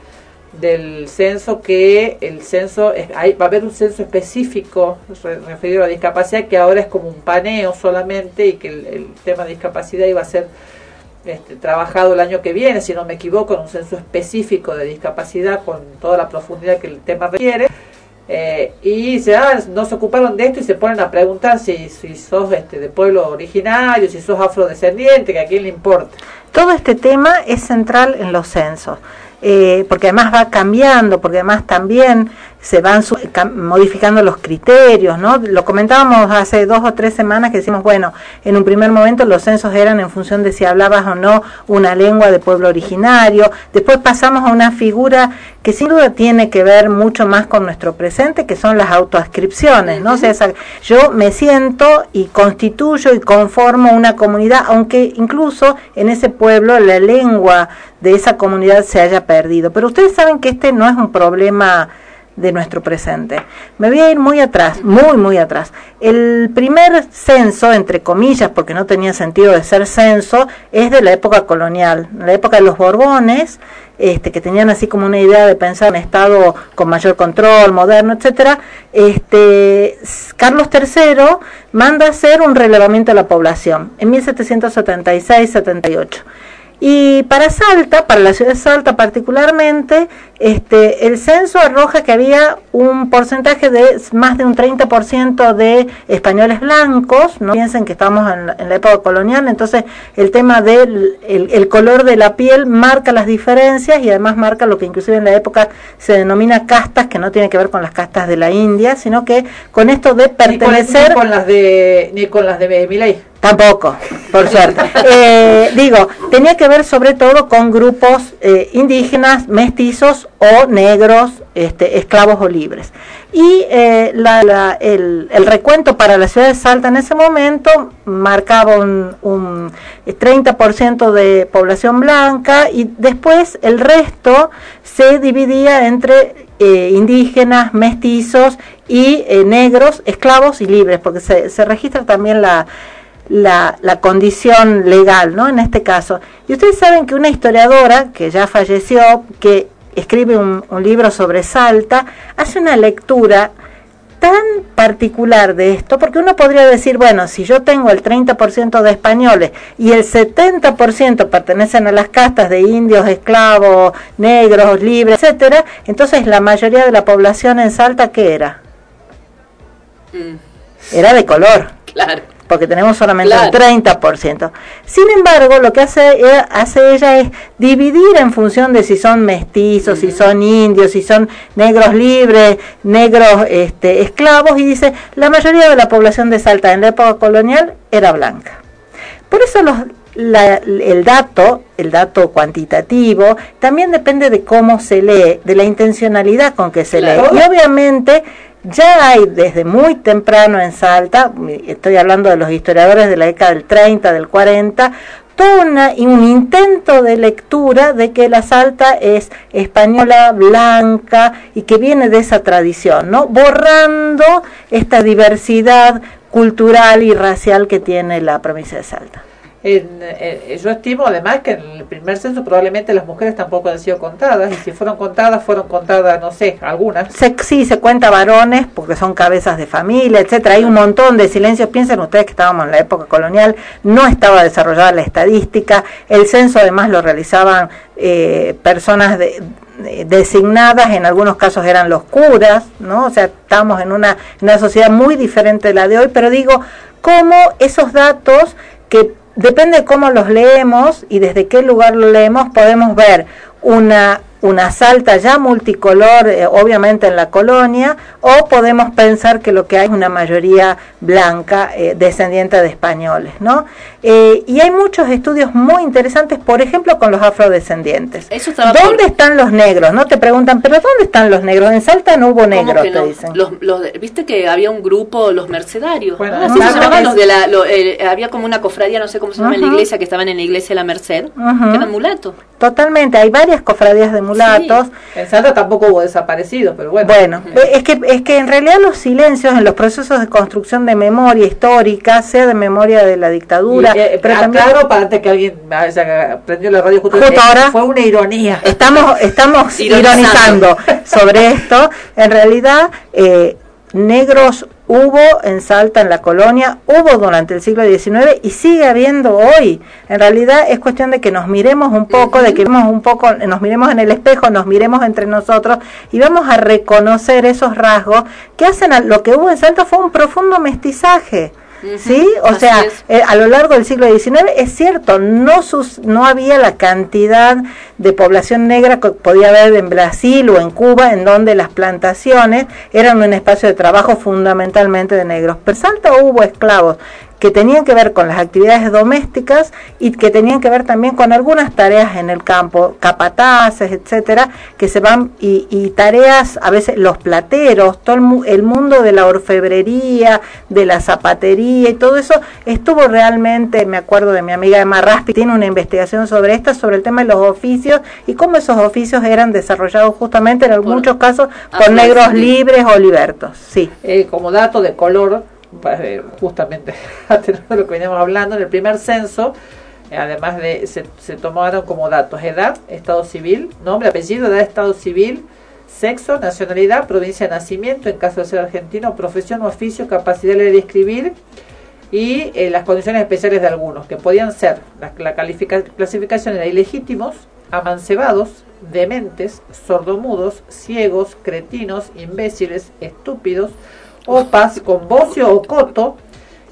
del censo que el censo hay, va a haber un censo específico re- referido a la discapacidad que ahora es como un paneo solamente y que el, el tema de discapacidad iba a ser este, trabajado el año que viene, si no me equivoco, en un censo específico de discapacidad con toda la profundidad que el tema requiere. Eh, y se, ah, no se ocuparon de esto y se ponen a preguntar si, si sos este, de pueblo originario, si sos afrodescendiente, que a quién le importa. Todo este tema es central en los censos, eh, porque además va cambiando, porque además también se van su- modificando los criterios, ¿no? Lo comentábamos hace dos o tres semanas que decimos, bueno, en un primer momento los censos eran en función de si hablabas o no una lengua de pueblo originario, después pasamos a una figura que sin duda tiene que ver mucho más con nuestro presente, que son las autoascripciones, ¿no? O sea, esa- yo me siento y constituyo y conformo una comunidad, aunque incluso en ese pueblo la lengua de esa comunidad se haya perdido. Pero ustedes saben que este no es un problema de nuestro presente. Me voy a ir muy atrás, muy, muy atrás. El primer censo, entre comillas, porque no tenía sentido de ser censo, es de la época colonial, la época de los Borbones, este, que tenían así como una idea de pensar en Estado con mayor control, moderno, etcétera. Este, Carlos III manda hacer un relevamiento de la población en 1776-78. Y para Salta, para la ciudad de Salta particularmente, este, el censo arroja que había un porcentaje de más de un 30% de españoles blancos, no piensen que estamos en la, en la época colonial, entonces el tema del el, el color de la piel marca las diferencias y además marca lo que inclusive en la época se denomina castas, que no tiene que ver con las castas de la India, sino que con esto de pertenecer... Ni con, ni con las de, ni con las de Milei. Tampoco, por suerte. Eh, digo, tenía que ver sobre todo con grupos eh, indígenas, mestizos o negros, este, esclavos o libres. Y eh, la, la, el, el, recuento para la ciudad de Salta en ese momento marcaba un, un 30% de población blanca y después el resto se dividía entre eh, indígenas, mestizos y eh, negros, esclavos y libres, porque se, se registra también la la, la, condición legal, ¿no? En este caso. Y ustedes saben que una historiadora que ya falleció, que escribe un, un libro sobre Salta, hace una lectura tan particular de esto, porque uno podría decir, bueno, si yo tengo el 30% de españoles y el 70% pertenecen a las castas de indios, esclavos, negros, libres, etcétera, entonces la mayoría de la población en Salta, ¿qué era? Mm. Era de color. Claro porque tenemos solamente claro. el 30%. Sin embargo, lo que hace, hace ella es dividir en función de si son mestizos, uh -huh. si son indios, si son negros libres, negros este, esclavos, y dice, la mayoría de la población de Salta en la época colonial era blanca. Por eso los, la, el dato, el dato cuantitativo, también depende de cómo se lee, de la intencionalidad con que se claro. lee. Y obviamente ya hay desde muy temprano en Salta, estoy hablando de los historiadores de la década del 30, del 40, todo una, un intento de lectura de que la Salta es española, blanca y que viene de esa tradición, ¿no? Borrando esta diversidad cultural y racial que tiene la provincia de Salta. En, yo estimo además que en el primer censo probablemente las mujeres tampoco han sido contadas y si fueron contadas fueron contadas no sé algunas. Se, sí se cuenta varones porque son cabezas de familia etcétera. Hay un montón de silencios. Piensen ustedes que estábamos en la época colonial no estaba desarrollada la estadística. El censo además lo realizaban eh, personas de, designadas en algunos casos eran los curas no o sea estamos en una, una sociedad muy diferente de la de hoy pero digo cómo esos datos que depende de cómo los leemos y desde qué lugar lo leemos, podemos ver una una salta ya multicolor, eh, obviamente en la colonia, o podemos pensar que lo que hay es una mayoría blanca eh, descendiente de españoles, ¿no? Eh, y hay muchos estudios muy interesantes, por ejemplo, con los afrodescendientes. ¿Dónde por... están los negros? No te preguntan, pero ¿dónde están los negros? En Salta no hubo negros, te no? dicen. Los, los, Viste que había un grupo, los mercedarios. Bueno, ¿no? Así se llamaban los de la. Lo, eh, había como una cofradía, no sé cómo se llama uh -huh. en la iglesia, que estaban en la iglesia de la Merced, uh -huh. que eran mulatos. Totalmente, hay varias cofradías de mulatos. Sí. En Salta tampoco hubo desaparecidos, pero bueno. Bueno, es, que, es que en realidad los silencios en los procesos de construcción de memoria histórica, sea de memoria de la dictadura, y, eh, pero también claro, para antes que alguien prendió la radio justo, justo ahora fue una ironía. Estamos estamos ironizando sobre esto. En realidad eh, negros hubo en Salta, en la colonia, hubo durante el siglo XIX y sigue habiendo hoy. En realidad es cuestión de que nos miremos un poco, de que vemos un poco, nos miremos en el espejo, nos miremos entre nosotros y vamos a reconocer esos rasgos que hacen a, lo que hubo en Salta fue un profundo mestizaje. ¿Sí? O sea, eh, a lo largo del siglo XIX es cierto, no, sus, no había la cantidad de población negra que podía haber en Brasil o en Cuba, en donde las plantaciones eran un espacio de trabajo fundamentalmente de negros. Pero Salta hubo esclavos que tenían que ver con las actividades domésticas y que tenían que ver también con algunas tareas en el campo, capataces, etcétera, que se van y, y tareas, a veces los plateros, todo el, el, mundo de la orfebrería, de la zapatería y todo eso estuvo realmente, me acuerdo de mi amiga Emma Raspi, tiene una investigación sobre esto, sobre el tema de los oficios y cómo esos oficios eran desarrollados justamente en por, muchos casos por negros libres o libertos. Sí. Eh, como dato de color, justamente a tener lo que veníamos hablando en el primer censo eh, además de se, se, tomaron como datos edad, estado civil, nombre, apellido, edad, estado civil, sexo, nacionalidad, provincia de nacimiento, en caso de ser argentino, profesión, oficio, capacidad de leer y escribir, y eh, las condiciones especiales de algunos, que podían ser, la, la clasificación era ilegítimos, amancebados, dementes, sordomudos, ciegos, cretinos, imbéciles, estúpidos, opas, con bocio o coto,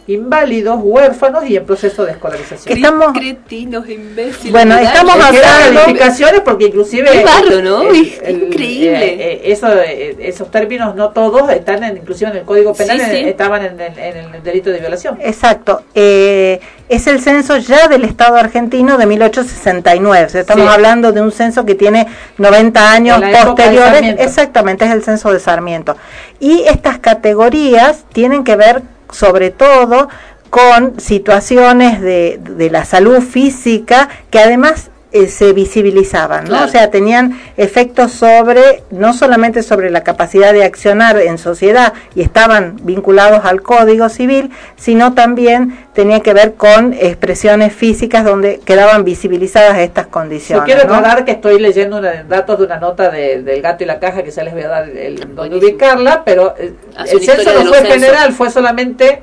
inválidos, huérfanos y en proceso de escolarización. Estamos- cretinos, imbéciles. Bueno, estamos Es hablando- calificaciones porque inclusive Qué bárbaro, ¿no? el- Es el- increíble. eh, eh, eso, eh, esos términos no todos están en, inclusive en el código penal Sí, sí. en- estaban en, el- en el delito de violación Exacto. Eh, es el censo ya del Estado argentino de 1869. O sea, estamos Sí. hablando de un censo que tiene 90 años posteriores. Exactamente, es el censo de Sarmiento. Y estas categorías tienen que ver sobre todo con situaciones de, de la salud física que además eh, se visibilizaban, ¿no? Claro. O sea, tenían efectos sobre, no solamente sobre la capacidad de accionar en sociedad y estaban vinculados al Código Civil, sino también tenía que ver con expresiones físicas donde quedaban visibilizadas estas Yo condiciones. quiero ¿no? aclarar que estoy leyendo una- datos de una nota de- del gato y la caja que ya les voy a dar el, donde ubicarla, pero eh, Hace el censo no fue general, fue solamente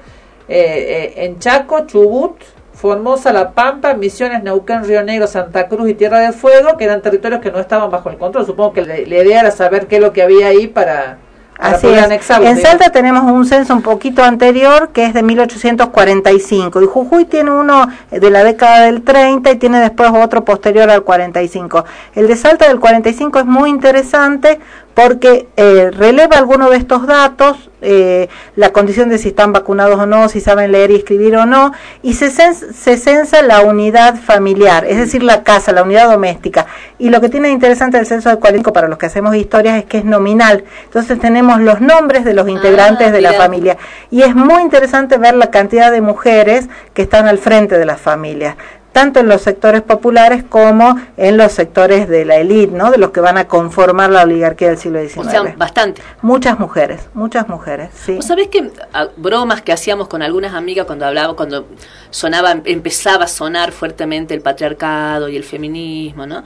eh, eh, en Chaco, Chubut, Formosa, La Pampa, Misiones, Neuquén, Río Negro, Santa Cruz y Tierra del Fuego, que eran territorios que no estaban bajo el control. Supongo que la, la idea era saber qué es lo que había ahí para, Así es. En. Salta tenemos un censo un poquito anterior que es de 1845 y Jujuy tiene uno de la década del 30 y tiene después otro posterior al 45. El de Salta del 45 es muy interesante porque eh, releva algunos de estos datos, eh, la condición de si están vacunados o no, si saben leer y escribir o no, y se, cens- se censa la unidad familiar, es decir, la casa, la unidad doméstica. Y lo que tiene de interesante el censo del 45 para los que hacemos historias es que es nominal. Entonces tenemos los nombres de los integrantes de la familia. Y es muy interesante ver la cantidad de mujeres que están al frente de las familias tanto en los sectores populares como en los sectores de la élite, ¿no? De los que van a conformar la oligarquía del siglo XIX. O sea, bastante. muchas mujeres, muchas mujeres, sí. ¿Vos sabés que ah, bromas que hacíamos con algunas amigas cuando hablaba, cuando sonaba, empezaba a sonar fuertemente el patriarcado y el feminismo, ¿no?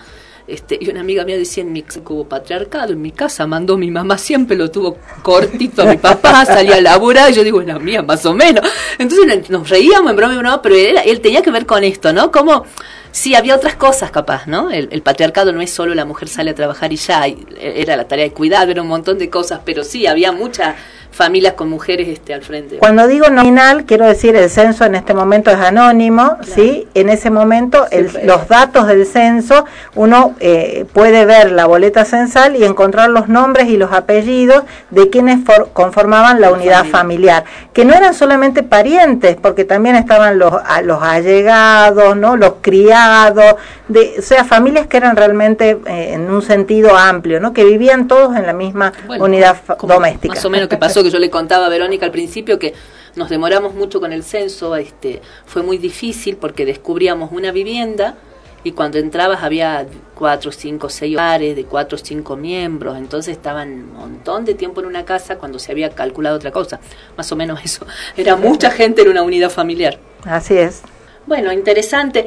Este, y una amiga mía decía, en mi hubo patriarcado, en mi casa mandó mi mamá, siempre lo tuvo cortito a mi papá, salía a laburar, y yo digo, la mía, más o menos. Entonces nos reíamos en broma y broma, pero él, él tenía que ver con esto, ¿no? Como, sí, había otras cosas capaz, ¿no? El, el patriarcado no es solo la mujer sale a trabajar y ya, y era la tarea de cuidar, era un montón de cosas, pero sí, había muchas familias con mujeres este, al frente. Cuando digo nominal, quiero decir el censo en este momento es anónimo, ¿sí? En ese momento el- Sí, los datos del censo, uno eh, puede ver la boleta censal y encontrar los nombres y los apellidos de quienes for- conformaban la unidad familiar, que no eran solamente parientes, porque también estaban los, a- los allegados, ¿no? Los criados, de, o sea, familias que eran realmente eh, en un sentido amplio, ¿no? Que vivían todos en la misma Bueno, unidad doméstica. Más o menos que pasó, que yo le contaba a Verónica al principio que nos demoramos mucho con el censo, este, fue muy difícil porque descubríamos una vivienda y cuando entrabas había cuatro, cinco, seis hogares de cuatro o cinco miembros, entonces estaban un montón de tiempo en una casa cuando se había calculado otra cosa, más o menos eso. Era mucha gente en una unidad familiar. Así es. Bueno, interesante.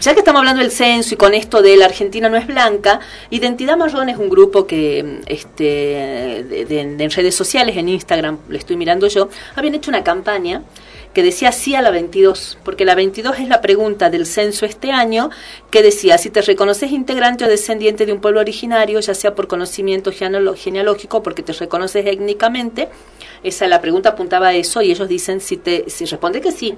Ya que estamos hablando del censo y con esto de la Argentina no es blanca, Identidad Marrón es un grupo que este, de, en redes sociales, en Instagram, lo estoy mirando yo, habían hecho una campaña que decía sí a la 22, porque la 22 es la pregunta del censo este año, que decía, si te reconoces integrante o descendiente de un pueblo originario, ya sea por conocimiento genealógico, porque te reconoces étnicamente, esa la pregunta apuntaba a eso y ellos dicen, si, te, si responde que sí,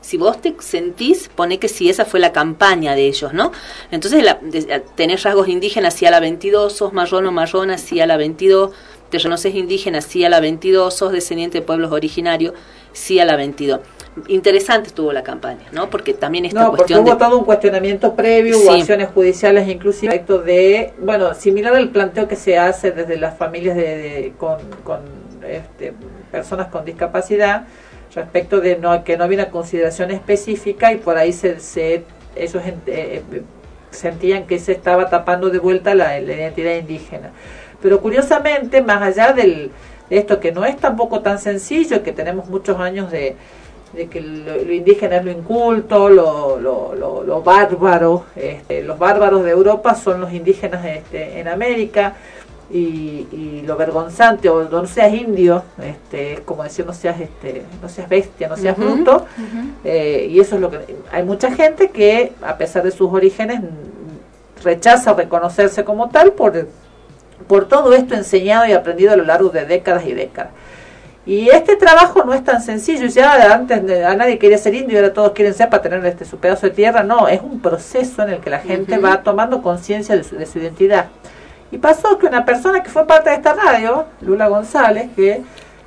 si vos te sentís, pone que sí, esa fue la campaña de ellos, ¿no? Entonces, la, de- tenés rasgos indígenas, sí a la 22, sos marrón o marrona, sí a la 22, te reconoces indígena, sí a la 22, sos descendiente de pueblos originarios, sí a la 22. Interesante estuvo la campaña, ¿no? Porque también esta No, porque cuestión hubo de... todo un cuestionamiento previo, hubo Sí. acciones judiciales inclusive respecto de, bueno, similar al planteo que se hace desde las familias de, de- con, con, este, personas con discapacidad respecto de no que no había una consideración específica y por ahí se, se ellos eh, eh, sentían que se estaba tapando de vuelta la, identidad indígena. Pero curiosamente, más allá de esto que no es tampoco tan sencillo, que tenemos muchos años de, que lo, lo indígena es lo inculto, lo, lo, lo, lo bárbaro, este, los bárbaros de Europa son los indígenas este, en América, y, y lo vergonzante o no seas indio este es como decir no seas este no seas bestia no seas bruto. eh, y eso es lo que hay mucha gente que a pesar de sus orígenes rechaza reconocerse como tal por por todo esto enseñado y aprendido a lo largo de décadas y décadas. Y este trabajo no es tan sencillo, ya antes de- a nadie quería ser indio y ahora todos quieren ser para tener este su pedazo de tierra, no, es un proceso en el que la gente va tomando conciencia de su, de su identidad. Y pasó que una persona que fue parte de esta radio, Lula González, que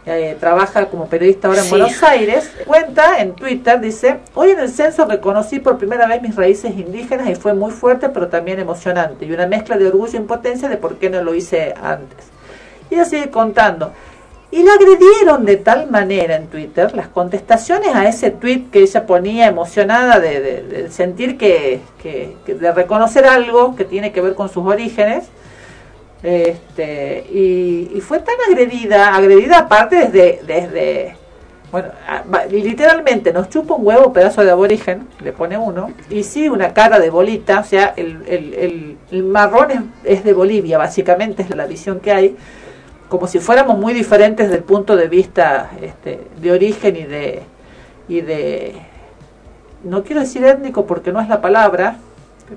eh, trabaja como periodista ahora en Sí. Buenos Aires, cuenta en Twitter, dice, hoy en el censo reconocí por primera vez mis raíces indígenas y fue muy fuerte pero también emocionante y una mezcla de orgullo e impotencia de por qué no lo hice antes. Y ella sigue contando. Y la agredieron de tal manera en Twitter, las contestaciones a ese tweet que ella ponía emocionada de, de- de sentir que, que- que- de reconocer algo que tiene que ver con sus orígenes, este, y, fue tan agredida, agredida aparte desde, desde bueno, literalmente nos chupa un huevo pedazo de aborigen, le pone uno, y sí una cara de bolita, o sea, el, el, el, el marrón es, es de Bolivia, básicamente es la visión que hay, como si fuéramos muy diferentes del punto de vista este, de origen y de, y de, no quiero decir étnico porque no es la palabra,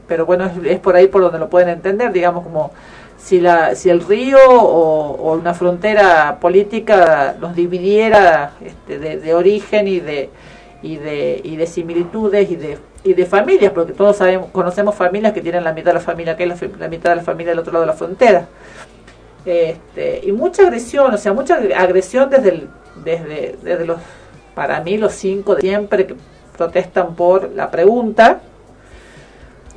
pero bueno, es por ahí por donde lo pueden entender, digamos como si, la, si el río o, una frontera política nos dividiera este, de, origen y de, y de, y de similitudes y de, y de familias, porque todos sabemos, conocemos familias que tienen la mitad de la familia que es la mitad de la familia del otro lado de la frontera. Este, y mucha agresión, o sea, mucha agresión desde, el, desde, desde los, para mí, los cinco de siempre que protestan por la pregunta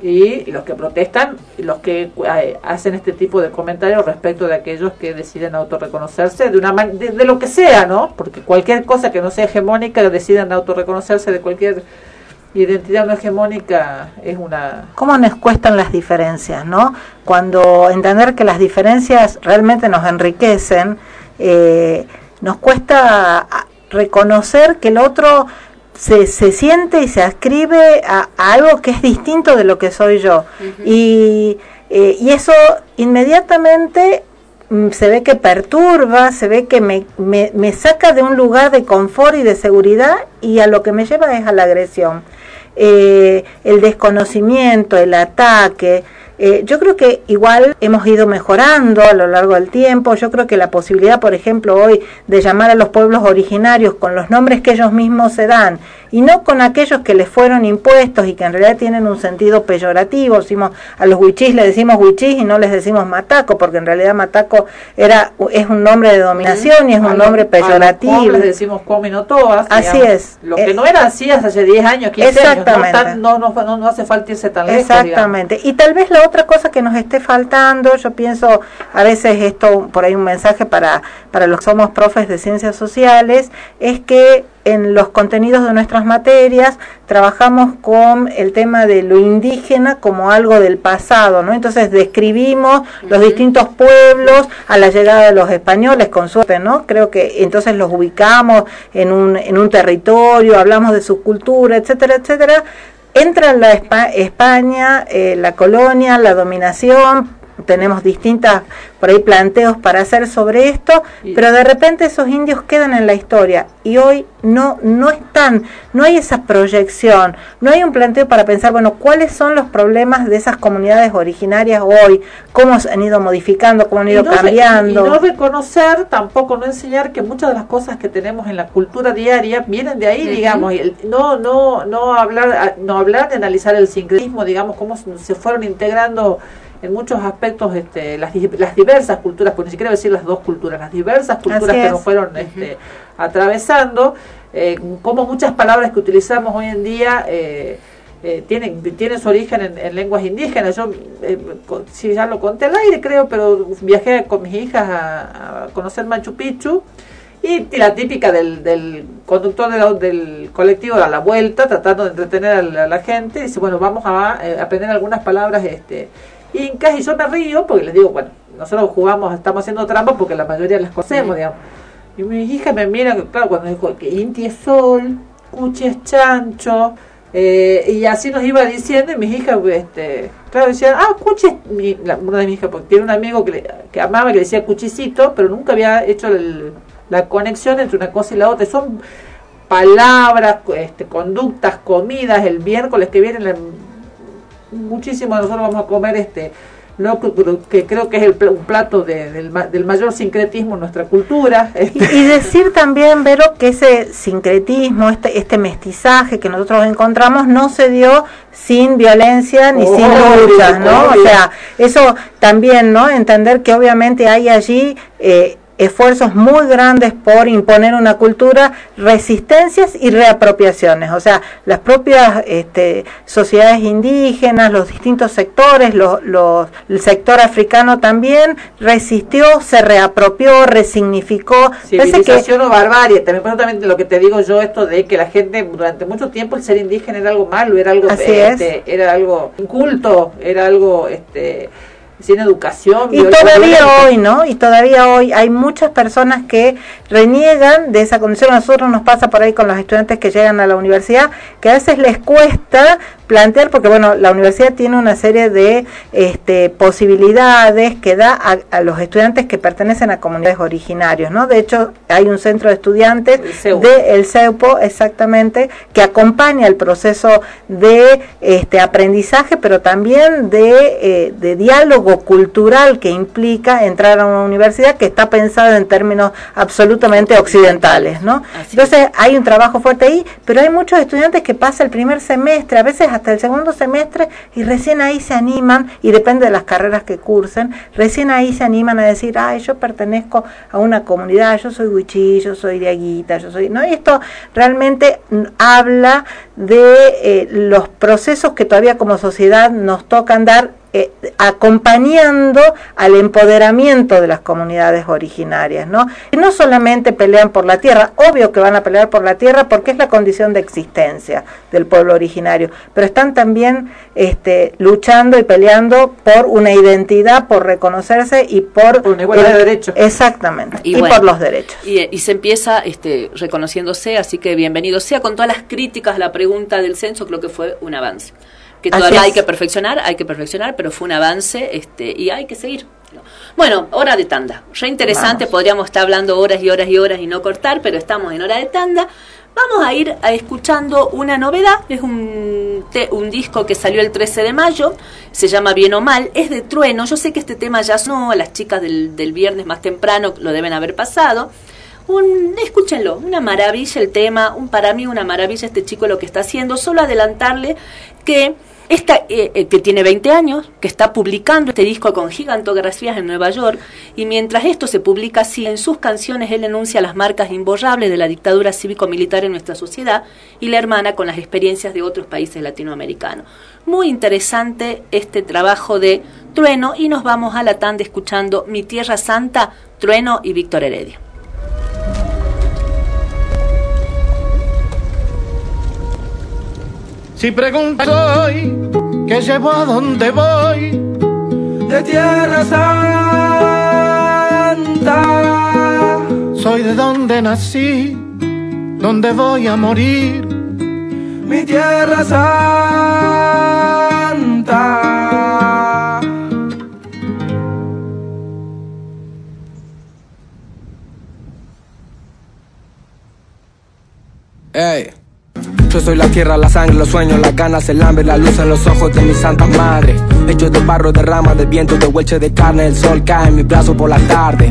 y los que protestan, los que eh, hacen este tipo de comentarios respecto de aquellos que deciden autorreconocerse de una man- de, de lo que sea, ¿no? Porque cualquier cosa que no sea hegemónica deciden autorreconocerse de cualquier identidad no hegemónica es una ¿Cómo nos cuestan las diferencias, no? Cuando entender que las diferencias realmente nos enriquecen, eh, nos cuesta reconocer que el otro se, se siente y se ascribe a, a algo que es distinto de lo que soy yo. y, eh, y eso inmediatamente mm, se ve que perturba, se ve que me, me, me saca de un lugar de confort y de seguridad y a lo que me lleva es a la agresión. Eh, el desconocimiento, el ataque. Eh, yo creo que igual hemos ido mejorando a lo largo del tiempo. Yo creo que la posibilidad, por ejemplo, hoy de llamar a los pueblos originarios con los nombres que ellos mismos se dan y no con aquellos que les fueron impuestos y que en realidad tienen un sentido peyorativo. Decimos, a los huichís le decimos huichís y no les decimos mataco, porque en realidad mataco era, es un nombre de dominación y es A un nombre a los peyorativo. pobres decimos cuominotoas. Así digamos. es. Lo que no era así hace 10 años, 15 Exactamente. años. No, no, no, no hace falta irse tan lejos. Exactamente. Y tal vez la otra cosa que nos esté faltando, yo pienso, a veces esto, por ahí un mensaje para, para los que somos profes de ciencias sociales, es que en los contenidos de nuestras materias trabajamos con el tema de lo indígena como algo del pasado, ¿no? Entonces describimos los distintos pueblos a la llegada de los españoles, con suerte, ¿no? Creo que entonces los ubicamos en un, en un territorio, hablamos de su cultura, etcétera, etcétera, entra la Espa- España, eh, la colonia, la dominación, tenemos distintas por ahí planteos para hacer sobre esto, pero de repente esos indios quedan en la historia y hoy no no están, no hay esa proyección, no hay un planteo para pensar, bueno, cuáles son los problemas de esas comunidades originarias hoy, cómo se han ido modificando, cómo han ido y no, re- cambiando. y no reconocer, tampoco no enseñar que muchas de las cosas que tenemos en la cultura diaria vienen de ahí, digamos, y el- no no no hablar no hablar de analizar el sincretismo, digamos, cómo se fueron integrando en muchos aspectos este, las, las diversas culturas, por ni siquiera decir las dos culturas, las diversas culturas que nos fueron este, atravesando, eh, como muchas palabras que utilizamos hoy en día eh, eh, tienen, tienen su origen en, en lenguas indígenas. Yo, eh, sí, ya lo conté al aire, creo, pero viajé con mis hijas a, a conocer Machu Picchu. Y la típica del, del conductor de la- del colectivo a la vuelta, tratando de entretener a la, a la gente, dice, bueno, vamos a eh, aprender algunas palabras este incas, y yo me río porque les digo, bueno, nosotros jugamos, estamos haciendo trampa porque la mayoría las conocemos, digamos. Y mis hijas me miran, claro, cuando dijo que Inti es sol, Cuchi es chancho, eh, y así nos iba diciendo, y mis hijas, este, Claro, decían, ah, cuchi, mi, la- una de mis hijas, porque tiene un amigo que, le- que amaba que le decía cuchicito, pero nunca había hecho el- la conexión entre una cosa y la otra. Son palabras, este, conductas, comidas. El miércoles que viene, la- muchísimo de nosotros vamos a comer este lo que, creo que es el, un plato de- del, ma- del mayor sincretismo en nuestra cultura. este. Y, y decir también, Vero, que ese sincretismo, este, este mestizaje que nosotros encontramos no se dio sin violencia ni sin luchas, ¿no? O sea, eso también, ¿no? Entender que obviamente hay allí eh, esfuerzos muy grandes por imponer una cultura, resistencias y reapropiaciones. O sea, las propias este, sociedades indígenas, los distintos sectores, los, los- el sector africano también resistió, se reapropió, resignificó. Parece que Civilización o barbarie, también también lo que te digo yo, esto de que la gente durante mucho tiempo el ser indígena era algo malo, era algo, este, era algo inculto, era algo este, sin educación. Y todavía hoy, ¿no? Y todavía hoy hay muchas personas que reniegan de esa condición. A nosotros nos pasa por ahí con los estudiantes que llegan a la universidad, que a veces les cuesta plantear, porque bueno, la universidad tiene una serie de este, posibilidades que da a, a los estudiantes que pertenecen a comunidades originarios, ¿no? De hecho, hay un centro de estudiantes de el CEUPO, exactamente, que acompaña el proceso de este, aprendizaje, pero también de, eh, de diálogo cultural que implica entrar a una universidad que está pensada en términos absolutamente occidentales, ¿no? Entonces hay un trabajo fuerte ahí, pero hay muchos estudiantes que pasan el primer semestre, a veces hasta el segundo semestre, y recién ahí se animan, y depende de las carreras que cursen, recién ahí se animan a decir, ay, yo pertenezco a una comunidad, yo soy Wichí, yo soy Diaguita, yo soy... ¿no? Y esto realmente habla de eh, los procesos que todavía como sociedad nos tocan dar eh, acompañando al empoderamiento de las comunidades originarias, ¿no? Y no solamente pelean por la tierra, obvio que van a pelear por la tierra porque es la condición de existencia del pueblo originario, pero están también este, luchando y peleando por una identidad, por reconocerse y por, una igualdad de derechos. Exactamente, y, bueno, por los derechos. Y, y se empieza este, reconociéndose, así que bienvenido sea con todas las críticas a la pregunta del censo, creo que fue un avance. Que Así todavía es. hay que perfeccionar, hay que perfeccionar, pero fue un avance este, y hay que seguir. Bueno, hora de tanda. Re interesante, Vamos. podríamos estar hablando horas y horas y horas y no cortar, pero estamos en hora de tanda. Vamos a ir a escuchando una novedad, es un, te- un disco que salió el 13 de mayo, se llama Bien o Mal, es de Trueno, yo sé que este tema ya a las chicas del, del viernes más temprano lo deben haber pasado. Un, escúchenlo, una maravilla el tema, un, para mí una maravilla este chico lo que está haciendo, solo adelantarle que esta, eh, eh, que tiene 20 años, que está publicando este disco con gigantografías en Nueva York, y mientras esto se publica así, en sus canciones él enuncia las marcas imborrables de la dictadura cívico-militar en nuestra sociedad y la hermana con las experiencias de otros países latinoamericanos. Muy interesante este trabajo de Trueno y nos vamos a la tanda escuchando Mi Tierra Santa, Trueno y Víctor Heredia. Si pregunto hoy que llevo a dónde voy, de Tierra Santa. Soy de donde nací, donde voy a morir. Mi Tierra Santa. Ey. Yo soy la tierra, la sangre, los sueños, las ganas, el hambre, la luz en los ojos de mi santa madre. Hecho de barro, de rama, de viento, de huelche de carne, el sol cae en mi brazo por la tarde.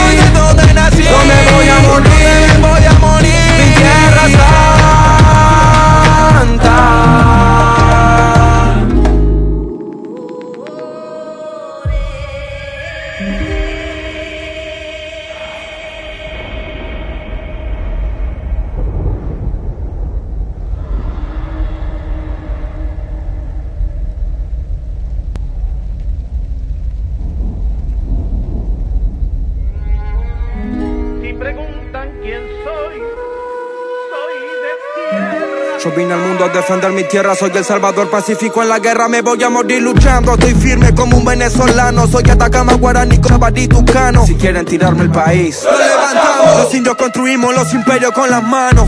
vine al mundo a defender mi tierra, soy el salvador pacífico en la guerra, me voy a morir luchando, estoy firme como un venezolano, soy Atacama, Guaraní, Cabadí, Tucano. Si quieren tirarme el país, lo levantamos. Los indios construimos los imperios con las manos.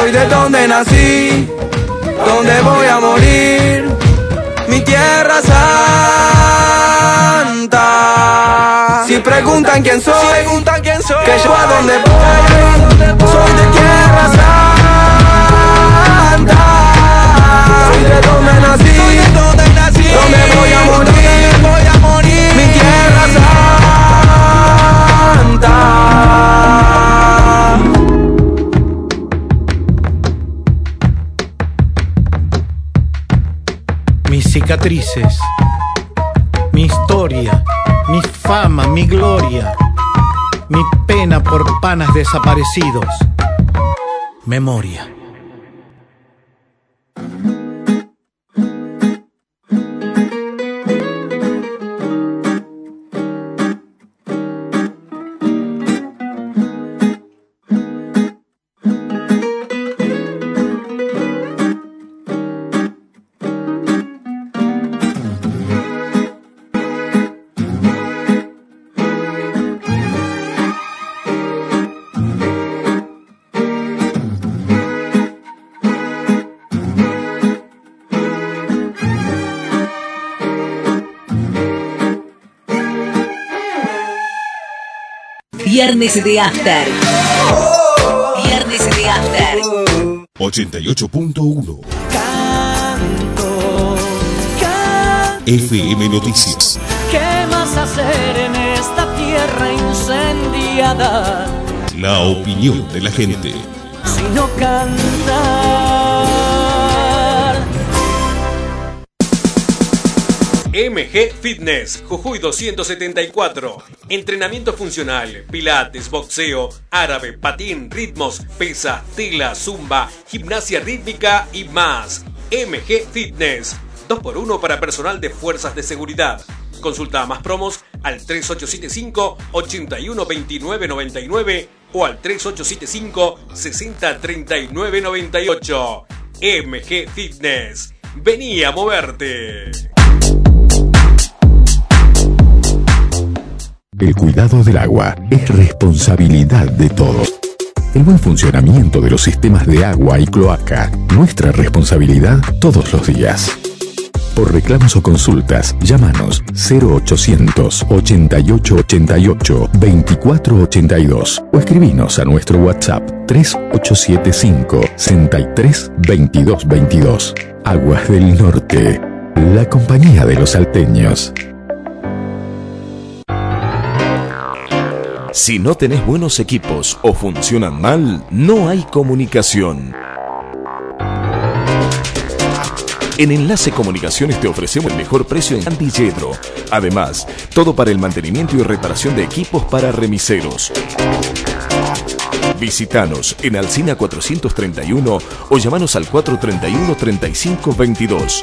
Soy de donde nací, donde voy a morir, mi tierra santa. Si preguntan quién soy, preguntan quién soy, que yo a donde voy, soy de tierra santa. Soy de donde nací, cicatrices, mi historia, mi fama, mi gloria, mi pena por panas desaparecidos. Memoria. Viernes de After. Viernes de After. 88.1 FM Noticias. ¿Qué más hacer en esta tierra incendiada La opinión de la gente. sino cantar? MG Fitness, Jujuy 274. Entrenamiento funcional, pilates, boxeo, árabe, patín, ritmos, pesa, tela, zumba, gimnasia rítmica y más. MG Fitness, 2x1 para personal de fuerzas de seguridad. Consulta más promos al 3875 812999 o al 3875 603998. MG Fitness. Vení a moverte. El cuidado del agua es responsabilidad de todos. El buen funcionamiento de los sistemas de agua y cloaca, nuestra responsabilidad todos los días. Por reclamos o consultas, llámanos 0800 8888 2482 o escribinos a nuestro WhatsApp 3875 63 22 22. Aguas del Norte, la compañía de los salteños. Si no tenés buenos equipos o funcionan mal, no hay comunicación. En Enlace Comunicaciones te ofrecemos el mejor precio en Antiyedro. Además, todo para el mantenimiento y reparación de equipos para remiseros. Visítanos en Alcina 431 o llamanos al 431 3522.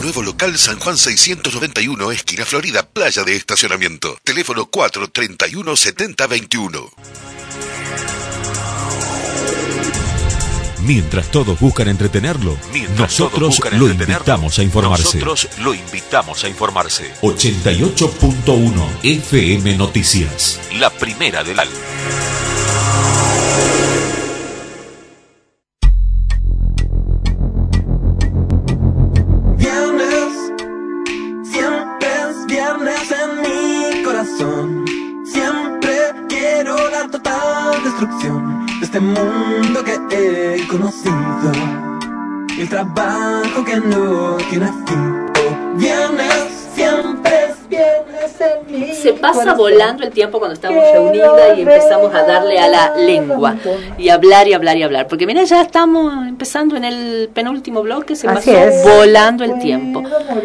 Nuevo local San Juan 691, esquina Florida, playa de estacionamiento. Teléfono 431 7021. Mientras todos buscan entretenerlo, nosotros lo invitamos a informarse. Nosotros lo invitamos a informarse. 88.1 FM Noticias. La primera del al. De este mundo que he conocido. El trabajo que no tiene fin. Oh, viernes, siempre es Se pasa corazón. volando el tiempo cuando estamos reunidas y empezamos a darle a la lengua y hablar y hablar y hablar. Porque mira, ya estamos empezando en el penúltimo bloque, se Así pasó es. volando el tiempo.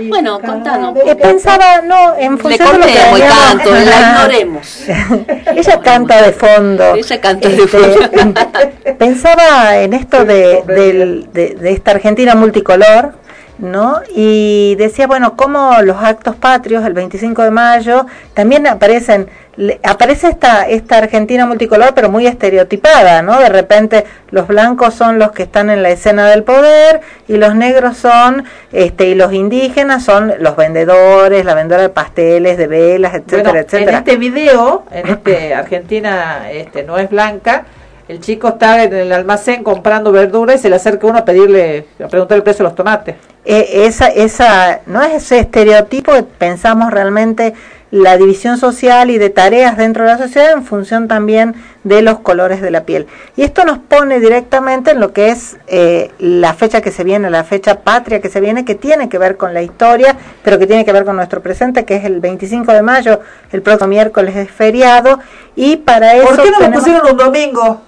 Bueno, contanos. Eh, pensaba, no, en Le función de lo que tanto, la ignoremos. Ella canta de fondo. Ella canta de Este, fondo. Pensaba en esto de- de esta Argentina multicolor, ¿no? Y decía, bueno, cómo los actos patrios, el 25 de mayo, también aparecen, le- aparece esta, esta Argentina multicolor, pero muy estereotipada, ¿no? De repente los blancos son los que están en la escena del poder y los negros son, este, y los indígenas son los vendedores, la vendedora de pasteles, de velas, etcétera, Bueno, en etcétera. este video, en este Argentina este no es blanca, el chico está en el almacén comprando verdura y se le acerca uno a pedirle, a preguntar el precio de los tomates. Eh, esa, esa, no es ese estereotipo, pensamos realmente la división social y de tareas dentro de la sociedad en función también de los colores de la piel. Y esto nos pone directamente en lo que es eh, la fecha que se viene, la fecha patria que se viene, que tiene que ver con la historia, pero que tiene que ver con nuestro presente, que es el 25 de mayo, el próximo miércoles es feriado, y para eso... ¿Por qué no tenemos- pusieron un domingo?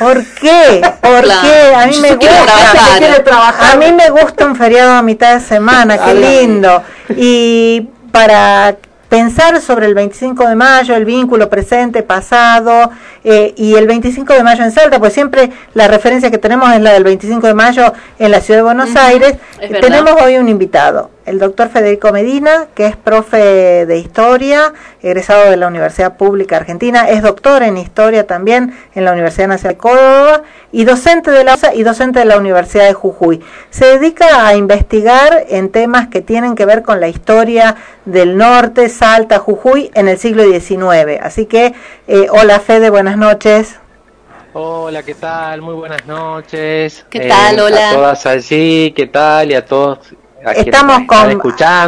¿Por qué? ¿Por Claro, qué? A mí yo me gusta. trabajar. trabajar. A mí me gusta un feriado a mitad de semana, qué lindo. Y para pensar sobre el 25 de mayo, el vínculo presente, pasado, eh, y el 25 de mayo en Salta, pues siempre la referencia que tenemos es la del 25 de mayo en la ciudad de Buenos Aires. Tenemos hoy un invitado, el doctor Federico Medina, que es profe de historia, egresado de la Universidad Pública Argentina, es doctor en historia también en la Universidad Nacional de Córdoba y docente de la USA y docente de la Universidad de Jujuy. Se dedica a investigar en temas que tienen que ver con la historia del norte, Salta, Jujuy en el siglo XIX. Así que, eh, hola Fede, buenas noches. Hola, ¿qué tal? Muy buenas noches. ¿Qué tal? Hola. A todas allí, ¿qué tal? Y a todos Estamos con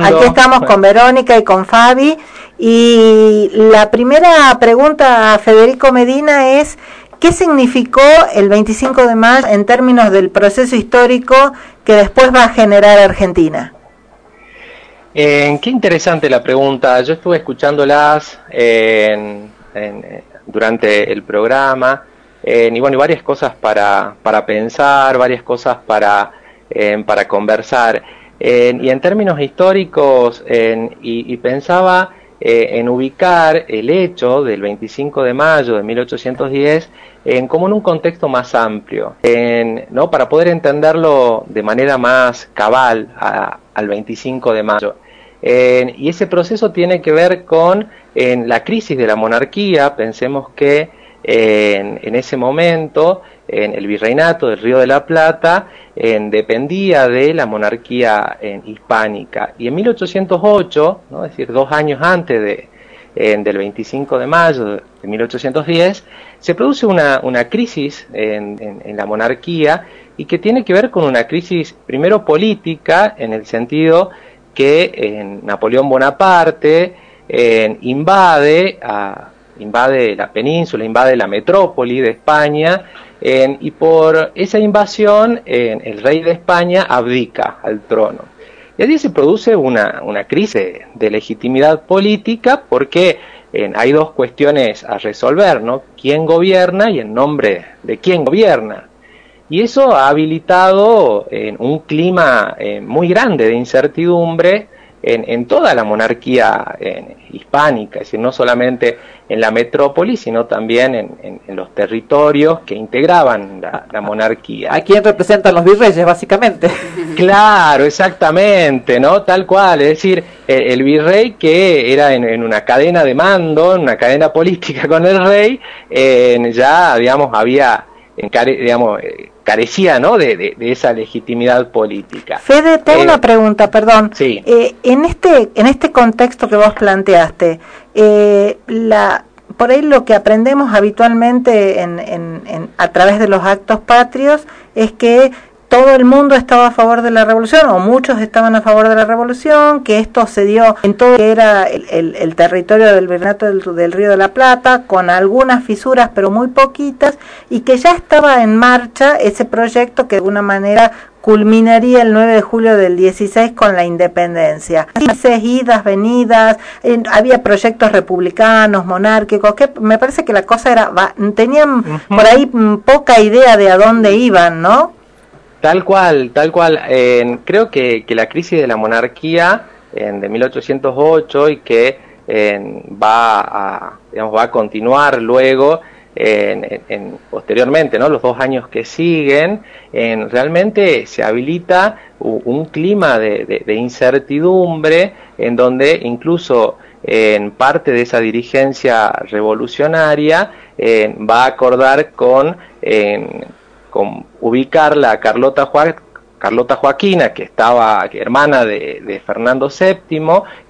aquí estamos con Verónica y con Fabi y la primera pregunta a Federico Medina es ¿qué significó el 25 de mayo en términos del proceso histórico que después va a generar Argentina? Eh, qué interesante la pregunta. Yo estuve escuchándolas en- en- eh, durante el programa eh, y bueno, y varias cosas para, para pensar, varias cosas para, eh, para conversar. Eh, y en términos históricos, en- y, y pensaba eh, en ubicar el hecho del 25 de mayo de 1810 en, como en un contexto más amplio, en, ¿no? para poder entenderlo de manera más cabal a- al 25 de mayo. En- y ese proceso tiene que ver con en la crisis de la monarquía. Pensemos que en, en ese momento en el virreinato del Río de la Plata en, dependía de la monarquía en, hispánica. Y en 1808, ¿no? es decir, dos años antes de, del 25 de mayo de 1810, se produce una, una crisis en, la monarquía y que tiene que ver con una crisis primero política, en el sentido que en Napoleón Bonaparte eh, invade la península, invade la metrópoli de España, y por esa invasión el rey de España abdica al trono. Y allí se produce una, una crisis de legitimidad política porque hay dos cuestiones a resolver, ¿no? ¿Quién gobierna y en nombre de quién gobierna? Y eso ha habilitado un clima eh, muy grande de incertidumbre en, en toda la monarquía eh, hispánica, es decir, no solamente en la metrópoli, sino también en, en- en los territorios que integraban la, la monarquía. ¿A quién representan los virreyes, básicamente? Claro, exactamente, ¿no? Tal cual, es decir, el virrey que era en, en una cadena de mando, en una cadena política con el rey, eh, ya, digamos, había, digamos, eh, carecía, ¿no? De, de- de esa legitimidad política. Fede, tengo Eh, una pregunta, perdón. Sí. Eh, en este en este contexto que vos planteaste, eh, la por ahí lo que aprendemos habitualmente en, en- en- a través de los actos patrios es que todo el mundo estaba a favor de la revolución o muchos estaban a favor de la revolución, que esto se dio en todo lo que era el, el- el territorio del Virreinato del, del Río de la Plata, con algunas fisuras pero muy poquitas, y que ya estaba en marcha ese proyecto que de alguna manera culminaría el 9 de julio del 16 con la independencia. Dices, idas, venidas, eh, había proyectos republicanos, monárquicos, que me parece que la cosa era, tenían por ahí mm, poca idea de a dónde iban, ¿no? Tal cual, tal cual. Eh, creo que, que la crisis de la monarquía eh, de 1808 y que va, a, digamos, va a continuar luego en, en- en- posteriormente, ¿no? los dos años que siguen, en, realmente se habilita un clima de, de- de incertidumbre en donde incluso en parte de esa dirigencia revolucionaria va a acordar con, con ubicarla a Carlota, Carlota Joaquina, que estaba hermana de, de Fernando VII,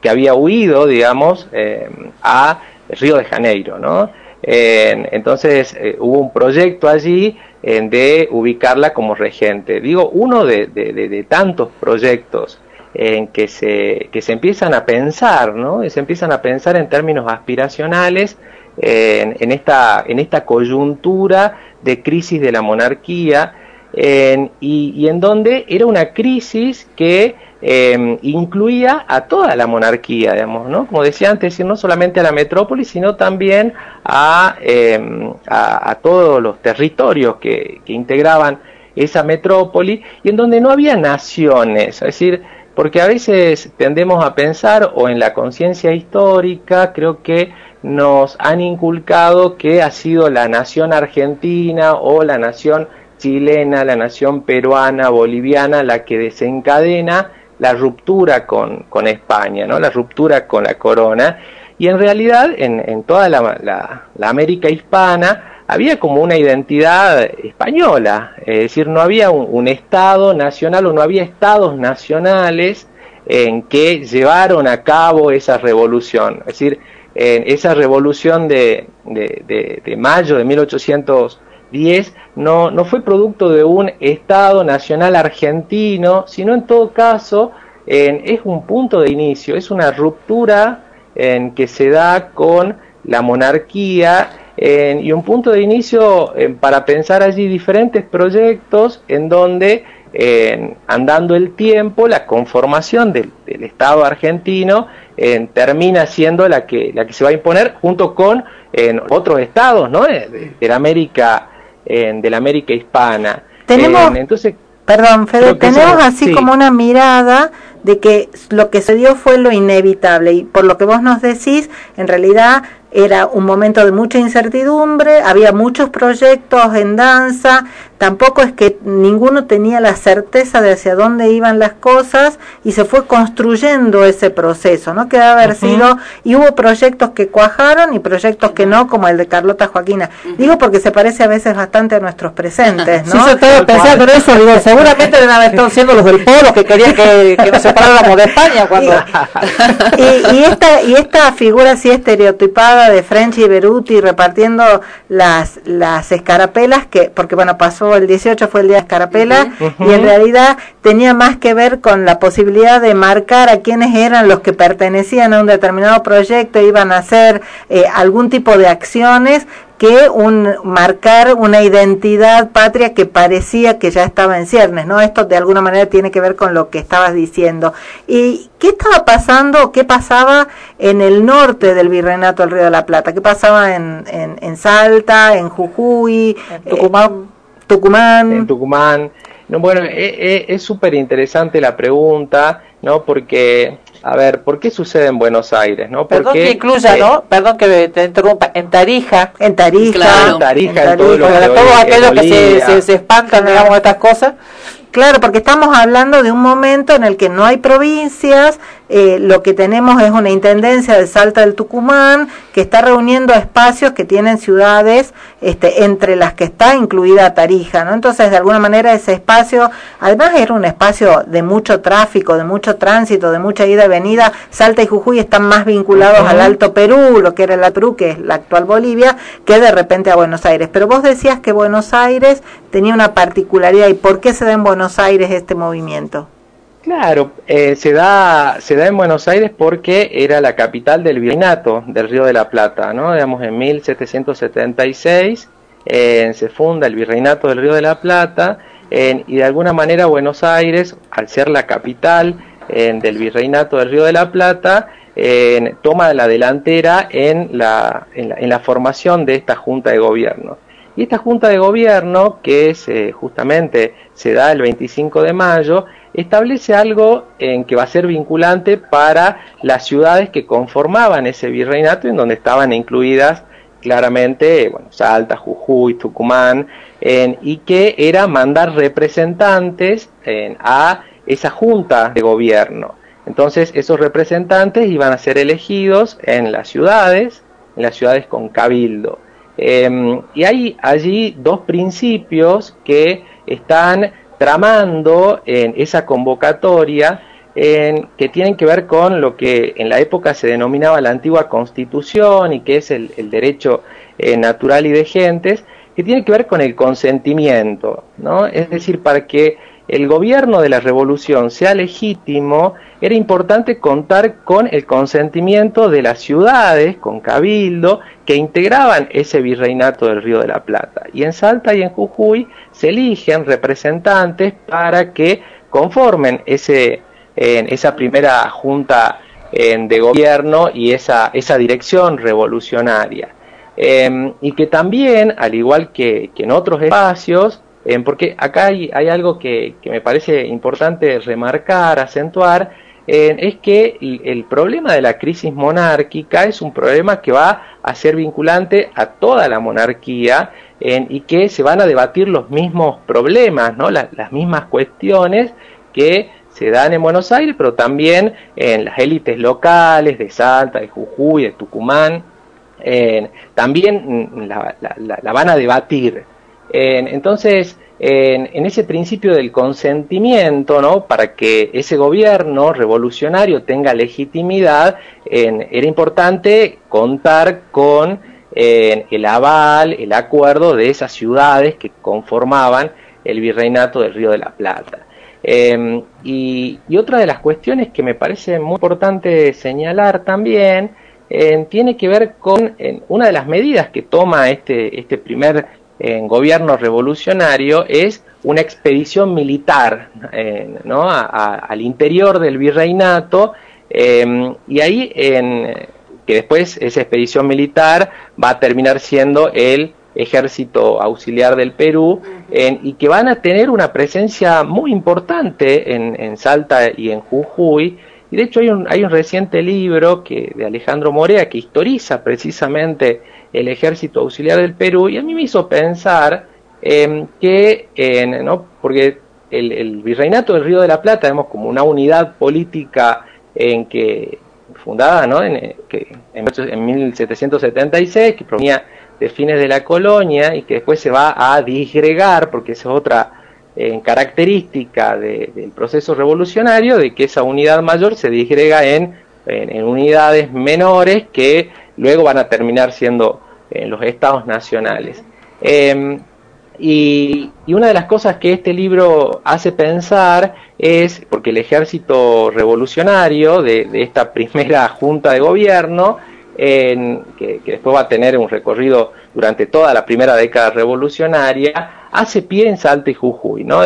que había huido, digamos, eh, a Río de Janeiro, ¿no? Eh, entonces eh, hubo un proyecto allí de ubicarla como regente. Digo, uno de, de- de- tantos proyectos en que se, que se empiezan a pensar, ¿no? Se empiezan a pensar en términos aspiracionales en, esta, en esta coyuntura de crisis de la monarquía y, en donde era una crisis que eh, incluía a toda la monarquía, digamos, ¿no? Como decía antes, decir, no solamente a la metrópoli, sino también a, eh, a, a todos los territorios que, que integraban esa metrópoli y en donde no había naciones, es decir, porque a veces tendemos a pensar, o en la conciencia histórica, creo que nos han inculcado que ha sido la nación argentina o la nación chilena, la nación peruana, boliviana, la que desencadena la ruptura con, con España, ¿no? la ruptura con la corona. Y en realidad en, en toda la, la- la América hispana había como una identidad española, es decir, no había un, un Estado nacional o no había estados nacionales en que llevaron a cabo esa revolución. Es decir, en esa revolución de, de- de- de mayo de 1810 no, no fue producto de un Estado nacional argentino, sino en todo caso en- es un punto de inicio, es una ruptura en que se da con la monarquía en- y un punto de inicio en, para pensar allí diferentes proyectos en donde en, andando el tiempo la conformación del, del Estado argentino en, termina siendo la que la que se va a imponer junto con en, otros estados ¿no? de, de- la América en, de la América hispana Tenemos- En- entonces Perdón, Fede, tenemos así sí. como una mirada de que lo que se dio fue lo inevitable y por lo que vos nos decís, en realidad era un momento de mucha incertidumbre, había muchos proyectos en danza, tampoco es que ninguno tenía la certeza de hacia dónde iban las cosas y se fue construyendo ese proceso, ¿no? Que debe haber sido, y hubo proyectos que cuajaron y proyectos que no, como el de Carlota Joaquina. Digo porque se parece a veces bastante a nuestros presentes, ¿no? Sí, yo estaba pensando en eso, digo, seguramente deben haber estado siendo los del polo que querían que, que nos separáramos de España cuando... y, y esta y esta figura así estereotipada de Frenchy y Beruti repartiendo las las escarapelas que porque bueno pasó el 18 fue el día de Escarapela y en realidad tenía más que ver con la posibilidad de marcar a quienes eran los que pertenecían a un determinado proyecto, iban a hacer eh, algún tipo de acciones que un marcar una identidad patria que parecía que ya estaba en ciernes, ¿no? Esto de alguna manera tiene que ver con lo que estabas diciendo. ¿Y qué estaba pasando, qué pasaba en el norte del Virreinato del Río de la Plata? ¿Qué pasaba en, en, Salta, en Jujuy, en Tucumán? Eh, Tucumán. En Tucumán. No, bueno, eh, eh, es súper interesante la pregunta, ¿no? Porque a ver, ¿por qué sucede en Buenos Aires? ¿no? Perdón que incluya, ¿no? Perdón que te interrumpa. En Tarija. En Tarija. en Tarija, en, todos aquellos que se, se, se espantan, digamos, estas cosas. Claro, porque estamos hablando de un momento en el que no hay provincias, eh, lo que tenemos es una intendencia de Salta del Tucumán que está reuniendo espacios que tienen ciudades este, entre las que está incluida Tarija, ¿no? Entonces, de alguna manera ese espacio, además era un espacio de mucho tráfico, de mucho tránsito, de mucha ida y venida. Salta y Jujuy están más vinculados al Alto Perú, lo que era el Perú, que es la actual Bolivia, que de repente a Buenos Aires. Pero vos decías que Buenos Aires tenía una particularidad y ¿por qué se da en Buenos Aires este movimiento? Claro, eh, se, da, se da en Buenos Aires porque era la capital del virreinato del Río de la Plata, ¿no? Digamos, en 1776 eh, se funda el virreinato del Río de la Plata y de alguna manera Buenos Aires, al ser la capital del virreinato del Río de la Plata, toma la delantera en la, en la, formación de esta junta de gobierno. Y esta junta de gobierno, que es, eh, justamente se da el 25 de mayo, establece algo en que va a ser vinculante para las ciudades que conformaban ese virreinato, en donde estaban incluidas claramente bueno, Salta, Jujuy, Tucumán, y que era mandar representantes a esa junta de gobierno. Entonces esos representantes iban a ser elegidos en las ciudades, en las ciudades con cabildo. Em, y hay allí dos principios que están tramando en esa convocatoria en, que tienen que ver con lo que en la época se denominaba la antigua constitución y que es el, derecho eh, natural y de gentes, que tiene que ver con el consentimiento, ¿no? Es decir, para que el gobierno de la revolución sea legítimo, era importante contar con el consentimiento de las ciudades, con cabildo, que integraban ese virreinato del Río de la Plata. Y en Salta y en Jujuy se eligen representantes para que conformen ese, esa primera junta de gobierno y esa, esa dirección revolucionaria. Em, y que también, al igual que en otros espacios, porque acá hay, algo que, me parece importante remarcar, acentuar, es que el, problema de la crisis monárquica es un problema que va a ser vinculante a toda la monarquía y que se van a debatir los mismos problemas, las mismas cuestiones que se dan en Buenos Aires, pero también en las élites locales de Salta, de Jujuy, de Tucumán, también la van a debatir entonces, en, ese principio del consentimiento, ¿no? para que ese gobierno revolucionario tenga legitimidad, era importante contar con el aval, el acuerdo de esas ciudades que conformaban el virreinato del Río de la Plata. Em, y, otra de las cuestiones que me parece muy importante señalar también tiene que ver con una de las medidas que toma este, este primer en gobierno revolucionario es una expedición militar eh, ¿no? al interior del virreinato em, y ahí en, que después esa expedición militar va a terminar siendo el ejército auxiliar del Perú y que van a tener una presencia muy importante en, en Salta y en Jujuy y de hecho hay un, hay un reciente libro que, de Alejandro Morea que historiza precisamente el ejército auxiliar del Perú y a mí me hizo pensar eh, que, ¿no? porque el, virreinato del Río de la Plata, vemos como una unidad política en que fundada ¿no? en, que, en, 1776, que provenía de fines de la colonia y que después se va a disgregar, porque esa es otra eh, característica del proceso revolucionario, de que esa unidad mayor se disgrega en, en unidades menores que luego van a terminar siendo eh, los estados nacionales. Em, y, y, una de las cosas que este libro hace pensar es, porque el ejército revolucionario de, de esta primera junta de gobierno, en, que, que, después va a tener un recorrido durante toda la primera década revolucionaria, hace pie en Salta y Jujuy. ¿no?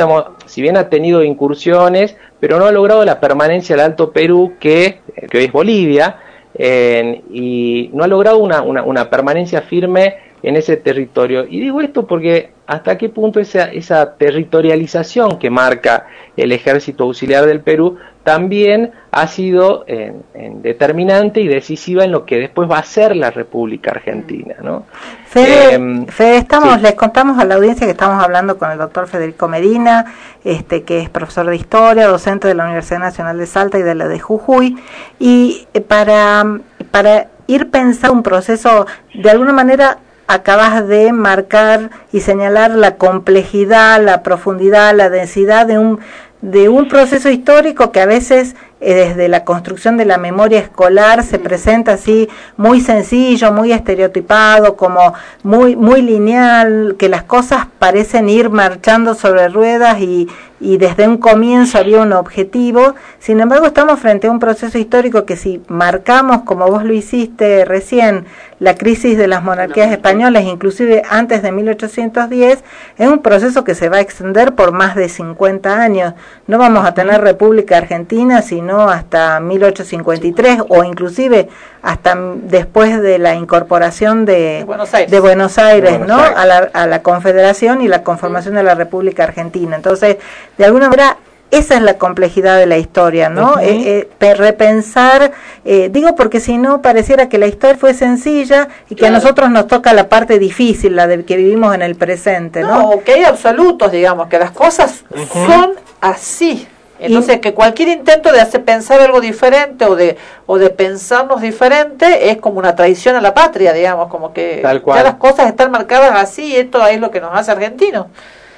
Si bien ha tenido incursiones, pero no ha logrado la permanencia del Alto Perú, que, que hoy es Bolivia, y no ha logrado una, una, una permanencia firme en ese territorio. Y digo esto porque hasta qué punto esa, esa territorialización que marca el ejército auxiliar del Perú también ha sido en, en determinante y decisiva en lo que después va a ser la República Argentina. ¿no? Fede, eh, Fede estamos, sí. les contamos a la audiencia que estamos hablando con el doctor Federico Medina, este, que es profesor de historia, docente de la Universidad Nacional de Salta y de la de Jujuy, y para, para ir pensando un proceso de alguna manera acabas de marcar y señalar la complejidad, la profundidad, la densidad de un de un proceso histórico que a veces eh, desde la construcción de la memoria escolar se presenta así muy sencillo, muy estereotipado, como muy muy lineal, que las cosas parecen ir marchando sobre ruedas y, y desde un comienzo había un objetivo. Sin embargo, estamos frente a un proceso histórico que si marcamos, como vos lo hiciste recién, la crisis de las monarquías españolas, inclusive antes de 1810, es un proceso que se va a extender por más de 50 años. No vamos a tener República Argentina sino hasta 1853 o inclusive hasta después de la incorporación de, de Buenos Aires, de Buenos Aires de Buenos ¿no? Aires. A, la, a la Confederación y la conformación de la República Argentina. Entonces, de alguna manera esa es la complejidad de la historia, ¿no? Uh -huh. eh, eh, repensar, eh, digo porque si no pareciera que la historia fue sencilla y que claro. a nosotros nos toca la parte difícil, la de que vivimos en el presente, ¿no? No, que hay absolutos, digamos, que las cosas uh -huh. son así. Entonces, y, que cualquier intento de hacer pensar algo diferente o de o de pensarnos diferente es como una traición a la patria, digamos, como que ya las cosas están marcadas así y esto es lo que nos hace argentinos.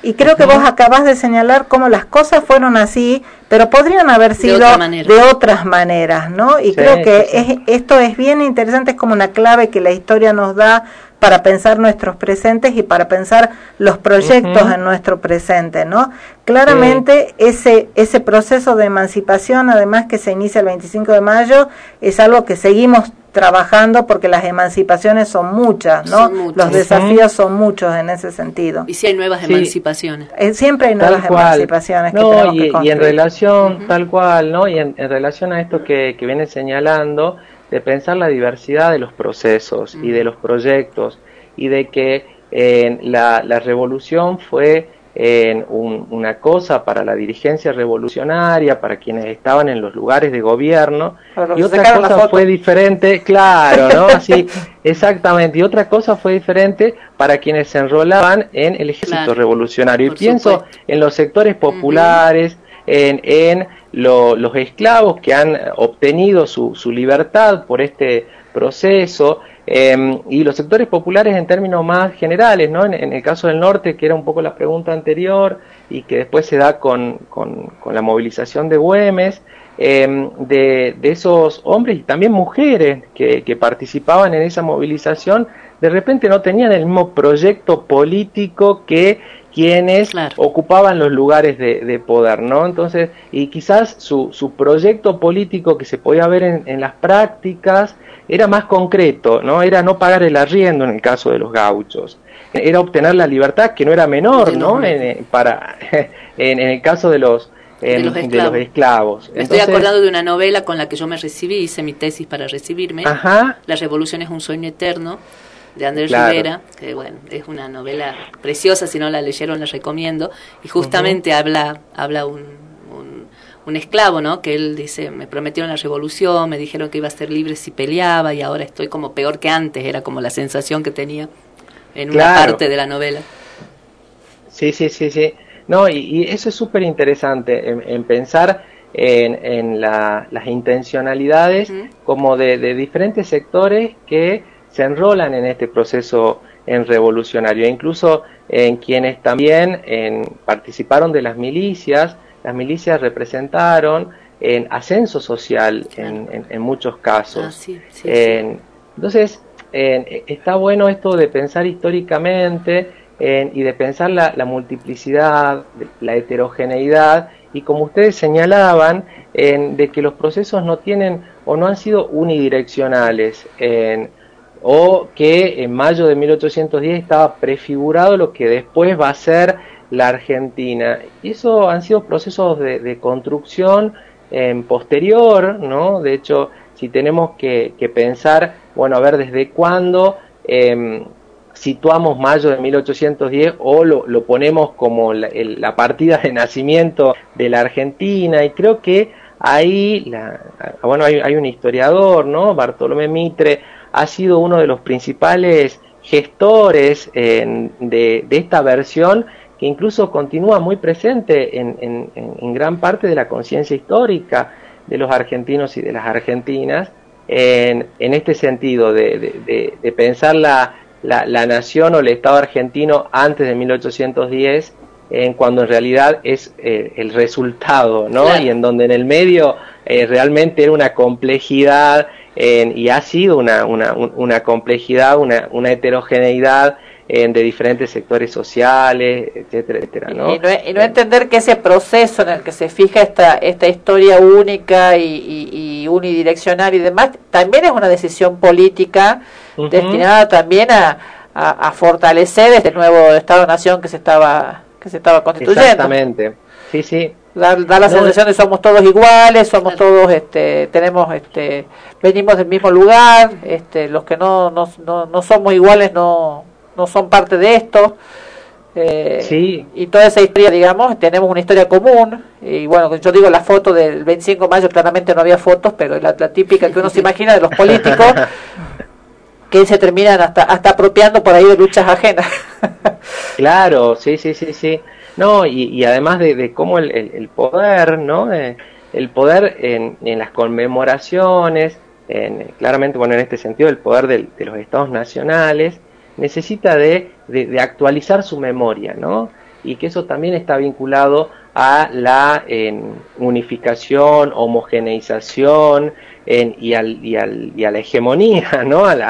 Y creo que vos acabás de señalar cómo las cosas fueron así, pero podrían haber sido de, otra de otras maneras, ¿no? Y sí, creo que sí, sí. Es, esto es bien interesante, es como una clave que la historia nos da para pensar nuestros presentes y para pensar los proyectos uh -huh. en nuestro presente, ¿no? Claramente ese ese proceso de emancipación, además que se inicia el 25 de mayo, es algo que seguimos trabajando porque las emancipaciones son muchas, ¿no? Son muchas. Los desafíos son muchos en ese sentido. Y si hay nuevas sí. emancipaciones. Eh, siempre hay nuevas tal cual. emancipaciones que no, tenemos y, que y en relación, uh -huh. tal cual, ¿no? Y en, en relación a esto que, que, viene señalando, de pensar la diversidad de los procesos uh -huh. y de los proyectos, y de que eh, la, la revolución fue en un, una cosa para la dirigencia revolucionaria, para quienes estaban en los lugares de gobierno, y otra cosa fue diferente, claro, ¿no? Así, exactamente, y otra cosa fue diferente para quienes se enrolaban en el ejército claro, revolucionario. Y pienso supuesto. en los sectores populares, uh -huh. en, en lo, los esclavos que han obtenido su, su libertad por este proceso, eh, y los sectores populares en términos más generales, ¿no? En, en, el caso del norte, que era un poco la pregunta anterior y que después se da con, con, con la movilización de Güemes, eh, de, de, esos hombres y también mujeres que, que, participaban en esa movilización, de repente no tenían el mismo proyecto político que quienes claro. ocupaban los lugares de, de, poder, ¿no? Entonces, y quizás su, su proyecto político que se podía ver en, en las prácticas, era más concreto, ¿no? Era no pagar el arriendo en el caso de los gauchos. Era obtener la libertad, que no era menor, ¿no? En, para, en, en, el caso de los, en, de, los esclavos. De los esclavos. Me Entonces, estoy acordando de una novela con la que yo me recibí, hice mi tesis para recibirme. Ajá. La revolución es un sueño eterno, de Andrés claro. Rivera, que bueno, es una novela preciosa, si no la leyeron la recomiendo, y justamente uh -huh. habla, habla un, un esclavo, ¿no? Que él dice, me prometieron la revolución, me dijeron que iba a ser libre si peleaba y ahora estoy como peor que antes, era como la sensación que tenía en claro. una parte de la novela. Sí, sí, sí, sí. No, y, y eso es súper interesante, en, en, pensar en, en la, las intencionalidades uh -huh. como de, de, diferentes sectores que se enrolan en este proceso en revolucionario, incluso en quienes también en, participaron de las milicias, las milicias representaron en ascenso social claro. en, en, en, muchos casos. Ah, sí, sí, en, sí. Entonces, está bueno esto de pensar históricamente y de pensar la, la, multiplicidad, la heterogeneidad y como ustedes señalaban, de que los procesos no tienen o no han sido unidireccionales. o que en mayo de 1810 estaba prefigurado lo que después va a ser la Argentina. Y eso han sido procesos de, construcción posterior, ¿no? De hecho, si tenemos que, pensar, bueno, a ver desde cuándo em, situamos mayo de 1810 o lo, ponemos como la, partida de nacimiento de la Argentina, y creo que ahí, la, bueno, hay, un historiador, ¿no? Bartolomé Mitre, ha sido uno de los principales gestores de esta versión que incluso continúa muy presente en, en, gran parte de la conciencia histórica de los argentinos y de las argentinas, en, en este sentido de, de, pensar la, la, nación o el Estado argentino antes de 1810, en cuando en realidad es eh, el resultado, ¿no? Y en donde en el medio eh, realmente era una complejidad y ha sido una, una, una complejidad, una, una heterogeneidad de diferentes sectores sociales, etcétera, etcétera. ¿no? Y, no, entender que ese proceso en el que se fija esta, esta historia única y, unidireccional y demás, también es una decisión política destinada también a, a, fortalecer este nuevo Estado-Nación que se estaba que se estaba constituyendo. Exactamente, sí, sí. Da, la sensación de somos todos iguales, somos todos, este, tenemos, este, venimos del mismo lugar, este, los que no, no, no, no somos iguales no no son parte de esto. Eh, sí. Y toda esa historia, digamos, tenemos una historia común. Y bueno, yo digo la foto del 25 de mayo, claramente no había fotos, pero la, la típica que uno se imagina de los políticos que se terminan hasta, hasta apropiando por ahí de luchas ajenas. claro, sí, sí, sí, sí. No, y, y además de, de cómo el, el, poder, ¿no? Eh, el poder en, en las conmemoraciones, en, claramente, bueno, en este sentido, el poder de los estados nacionales, necesita de, de, actualizar su memoria, ¿no? Y que eso también está vinculado a la unificación, homogeneización y, al, y, al, y, a la hegemonía, ¿no? Al,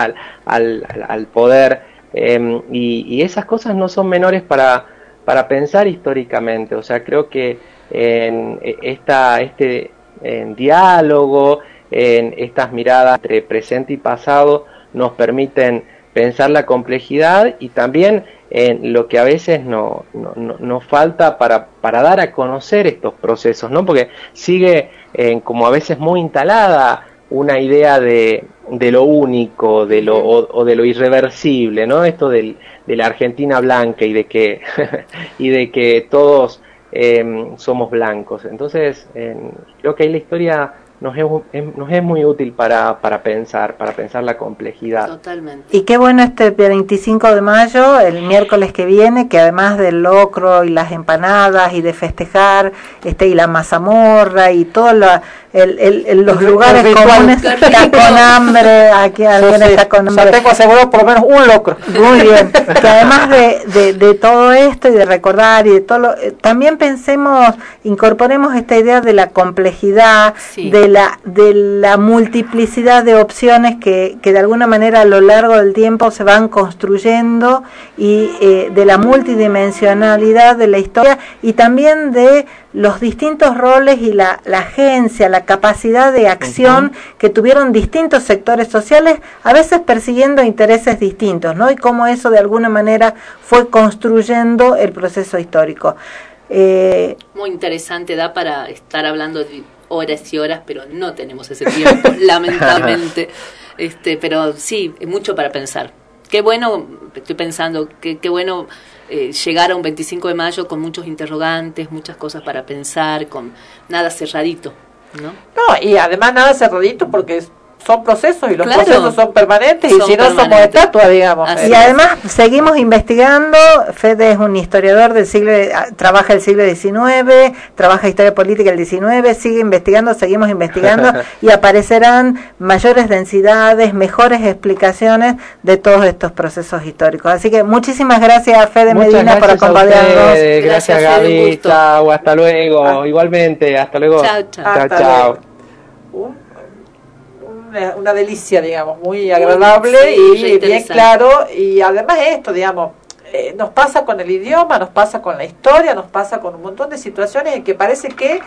al, al poder. Em, y, esas cosas no son menores para, para pensar históricamente. O sea, creo que en esta, este en diálogo, en estas miradas entre presente y pasado, nos permiten pensar la complejidad y también en lo que a veces nos no, falta para, para, dar a conocer estos procesos, ¿no? Porque sigue en, como a veces muy instalada una idea de, de lo único, de lo, o, de lo irreversible, ¿no? Esto del, de la Argentina blanca y de que, y de que todos em, somos blancos. Entonces, creo que ahí la historia nos es, nos es muy útil para, para pensar, para pensar la complejidad. Totalmente. Y qué bueno este 25 de mayo, el miércoles que viene, que además del locro y las empanadas y de festejar, este y la mazamorra y todo la, el, los lugares comunes está con hambre, aquí alguien está con hambre. tengo asegurado por lo menos un locro. Muy bien. que además de, de, todo esto y de recordar y de todo, lo, eh, también pensemos, incorporemos esta idea de la complejidad, de la de la multiplicidad de opciones que, que de alguna manera a lo largo del tiempo se van construyendo y eh, de la multidimensionalidad de la historia y también de los distintos roles y la, la agencia, la capacidad de acción que tuvieron distintos sectores sociales, a veces persiguiendo intereses distintos, ¿no? Y cómo eso de alguna manera fue construyendo el proceso histórico. Eh, Muy interesante, da para estar hablando de horas y horas, pero no tenemos ese tiempo, lamentablemente. Este, pero sí, mucho para pensar. Qué bueno, estoy pensando, qué, qué bueno eh, llegar a un 25 de mayo con muchos interrogantes, muchas cosas para pensar, con nada cerradito, ¿no? No, y además nada cerradito porque son procesos y los procesos son permanentes y si no somos estatua, digamos. y además seguimos investigando, Fede es un historiador del siglo, ah, trabaja el siglo XIX, trabaja historia política del XIX, sigue investigando, seguimos investigando y aparecerán mayores densidades, mejores explicaciones de todos estos procesos históricos. Así que muchísimas gracias Fede Medina por acompañarnos. Gracias, Gaby, chao, hasta luego, ah. igualmente, hasta luego. Chao, chao. chao una, delicia, digamos, muy agradable y bien claro. Y además esto, digamos, eh, nos pasa con el idioma, nos pasa con la historia, nos pasa con un montón de situaciones en que parece que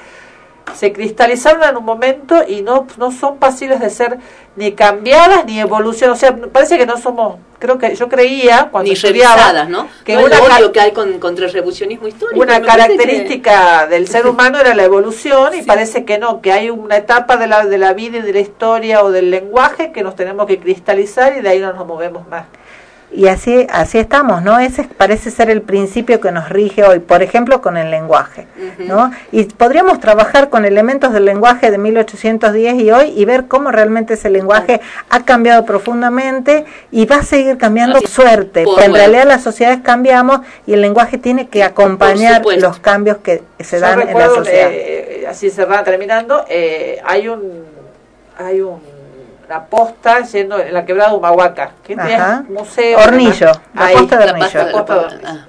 se cristalizaron en un momento y no, no son pasibles de ser ni cambiadas ni evolucionadas. O sea, parece que no somos, creo que yo creía cuando Ni estudiaba ¿no? que No una, odio que hay con, contra el revisionismo histórico. una que- característica del ser humano era la evolución y parece que no, que hay una etapa de la, de la vida y de la historia o del lenguaje que nos tenemos que cristalizar y de ahí no nos movemos más. Y así, así estamos, ¿no? Ese parece ser el principio que nos rige hoy, por ejemplo, con el lenguaje, ¿no? Y podríamos trabajar con elementos del lenguaje de 1810 y hoy y ver cómo realmente ese lenguaje ha cambiado profundamente y va a seguir cambiando Así- suerte, por porque en realidad las sociedades cambiamos y el lenguaje tiene que acompañar los cambios que se Yo dan en la sociedad. eh, así se va terminando, eh, hay un hay un una posta yendo en la quebrada de Humahuaca, un museo. Hornillo, la Ahí, posta de la Hornillo. posta- la posta de Hornillo. Ah.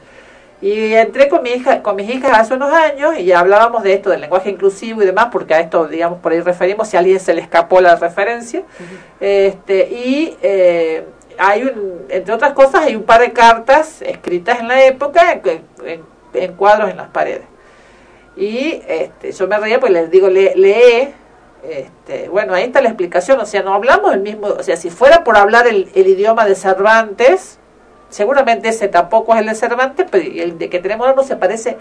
Y entré con mi hija, con mis hijas hace unos años y hablábamos de esto, del lenguaje inclusivo y demás, porque a esto, digamos, por ahí referimos, si a alguien se le escapó la referencia. este Y eh, hay un, entre otras cosas, hay un par de cartas escritas en la época en, en- en cuadros en las paredes. Y este, yo me reía porque les digo, le, lee. Este, bueno, ahí está la explicación, o sea, no hablamos el mismo, o sea, si fuera por hablar el, el idioma de Cervantes, seguramente ese tampoco es el de Cervantes, pero el de que tenemos ahora no se parece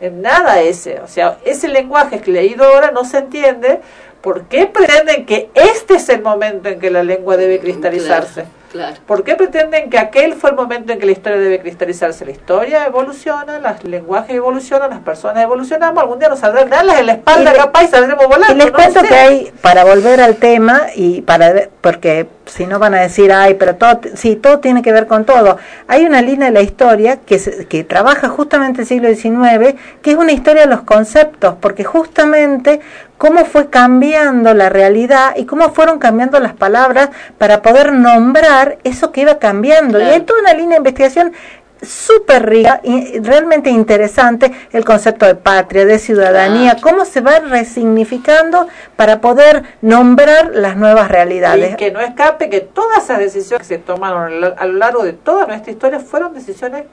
en nada a ese, o sea, ese lenguaje que leído ahora no se entiende, ¿por qué pretenden que este es el momento en que la lengua debe cristalizarse? Claro. ¿Por qué pretenden que aquel fue el momento en que la historia debe cristalizarse? La historia evoluciona, los lenguajes evolucionan, las personas evolucionamos, algún día nos saldrán alas en la espalda Y capaz y saldremos volando. Y les no cuento sé. que hay, para volver al tema, y para porque si no van a decir, ay, pero todo, sí, todo tiene que ver con todo. Hay una línea de la historia que, se- que trabaja justamente el siglo XIX, que es una historia de los conceptos, porque justamente cómo fue cambiando la realidad y cómo fueron cambiando las palabras para poder nombrar eso que iba cambiando. Y hay toda una línea de investigación súper rica y realmente interesante el concepto de patria, de ciudadanía, cómo se va resignificando para poder nombrar las nuevas realidades. Y que no escape que todas esas decisiones que se tomaron a lo largo de toda nuestra historia fueron decisiones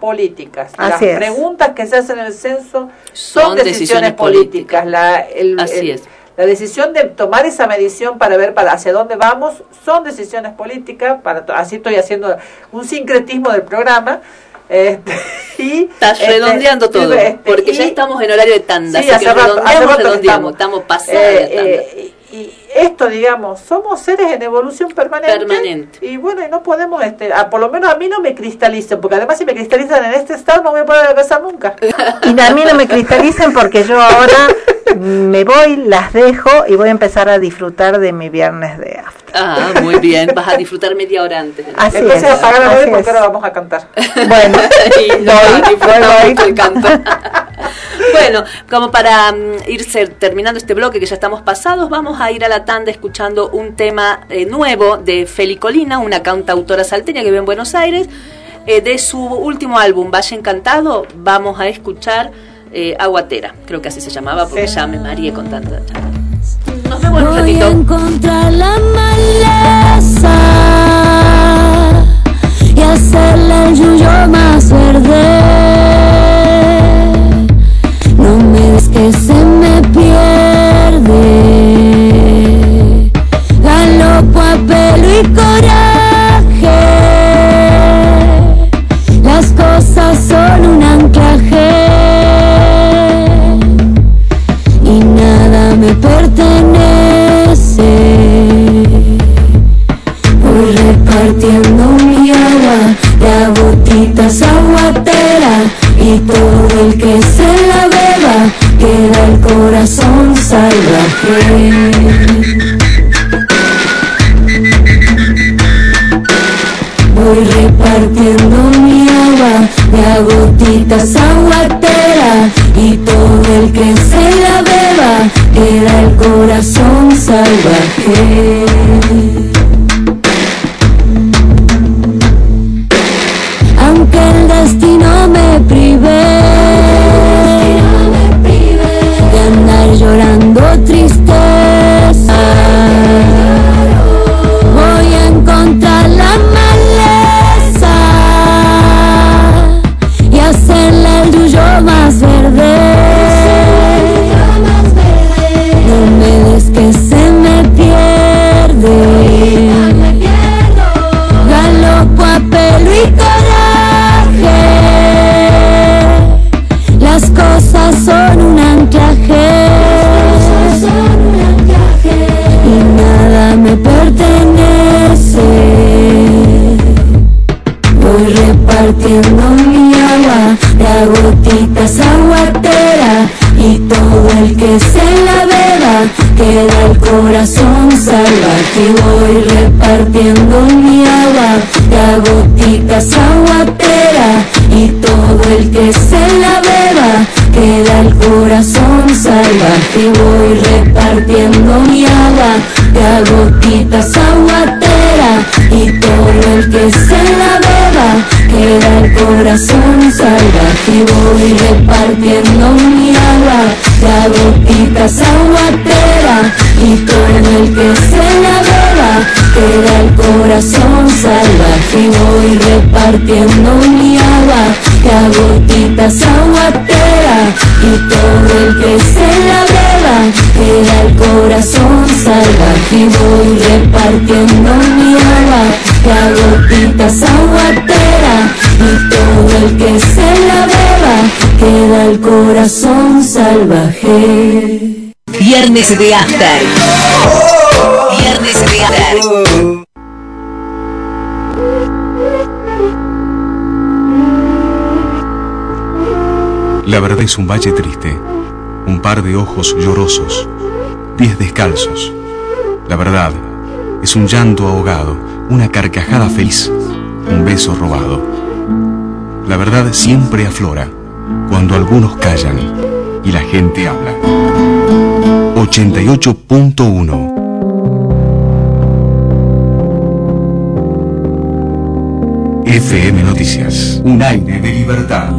políticas. Así Las es. preguntas que se hacen en el censo son, Son decisiones, decisiones políticas. La, el- Así el- es. la decisión de tomar esa medición para ver para hacia dónde vamos son decisiones políticas. Para, así estoy haciendo un sincretismo del programa. Este, y, Estás este, redondeando todo, este, porque ya estamos en horario de tanda, Sí, así hace que rato- hace redondeamos, redondeamos, estamos. estamos pasados Eh, de tanda. eh, y, esto, digamos, somos seres en evolución permanente. Permanente. Y bueno, y no podemos, este, a- por lo menos a mí no me cristalicen, porque además si me cristalizan en este estado no voy a poder regresar nunca. Y a mí no me cristalicen porque yo ahora me voy, las dejo y voy a empezar a disfrutar de mi viernes de after. Ah, muy bien, vas a disfrutar media hora antes. Así Entonces es, apagar la radio porque ahora vamos a cantar. Bueno, y no, voy, voy, mucho el canto. bueno, como para mm, ir cer- terminando este bloque que ya estamos pasados, vamos a ir a la tanda escuchando un tema eh, nuevo de Felicolina, una cantautora salteña que vive en Buenos Aires. Eh, de su último álbum, Valle Encantado, vamos a escuchar eh, Aguatera, creo que así se llamaba, porque ya me mareé con tanta charla. Nos vemos en un Voy a ratito. encontrar la maleza y hacerle el yuyo más verde. Voy repartiendo mi agua de a gotitas aguatera y todo el que se la beba queda el corazón salvaje. Salvaje voy repartiendo mi agua de gotitas aguatera y todo el que se la beba queda el corazón salvaje voy repartiendo mi agua de gotitas aguatera y todo el que se la beba queda el corazón salvaje voy repartiendo mi agua de gotitas aguatera y todo el que se la beba queda el corazón salvaje voy repartiendo mi agua. De gotitas aguatera y todo el que se la beba queda el corazón salvaje voy repartiendo mi agua. De gotitas aguatera y todo el que se la beba queda el corazón salvaje Viernes de After. Viernes de After. La verdad es un valle triste, un par de ojos llorosos, pies descalzos. La verdad es un llanto ahogado, una carcajada feliz, un beso robado. La verdad siempre aflora cuando algunos callan y la gente habla. 88.1 FM Noticias. Un aire de libertad.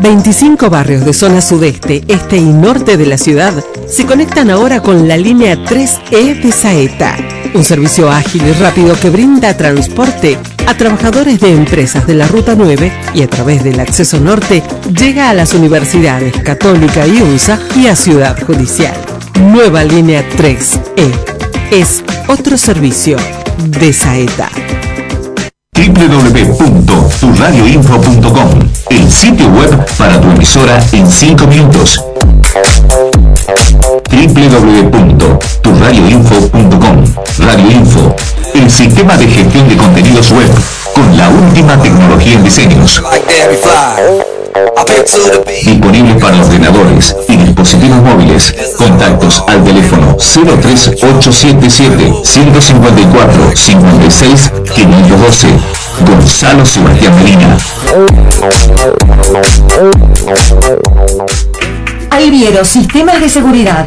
...25 barrios de zona sudeste, este y norte de la ciudad... ...se conectan ahora con la línea 3E de Saeta... ...un servicio ágil y rápido que brinda transporte... ...a trabajadores de empresas de la Ruta 9... ...y a través del acceso norte... ...llega a las universidades Católica y UNSA... ...y a Ciudad Judicial. Nueva línea 3E... ...es otro servicio de Saeta www.turradioinfo.com El sitio web para tu emisora en 5 minutos. www.turradioinfo.com Radio Info, el sistema de gestión de contenidos web con la última tecnología en diseños. Disponible para ordenadores y dispositivos móviles. Contactos al teléfono 03877 154 56 512. Gonzalo Sebastián Medina. Alviero Sistemas de Seguridad.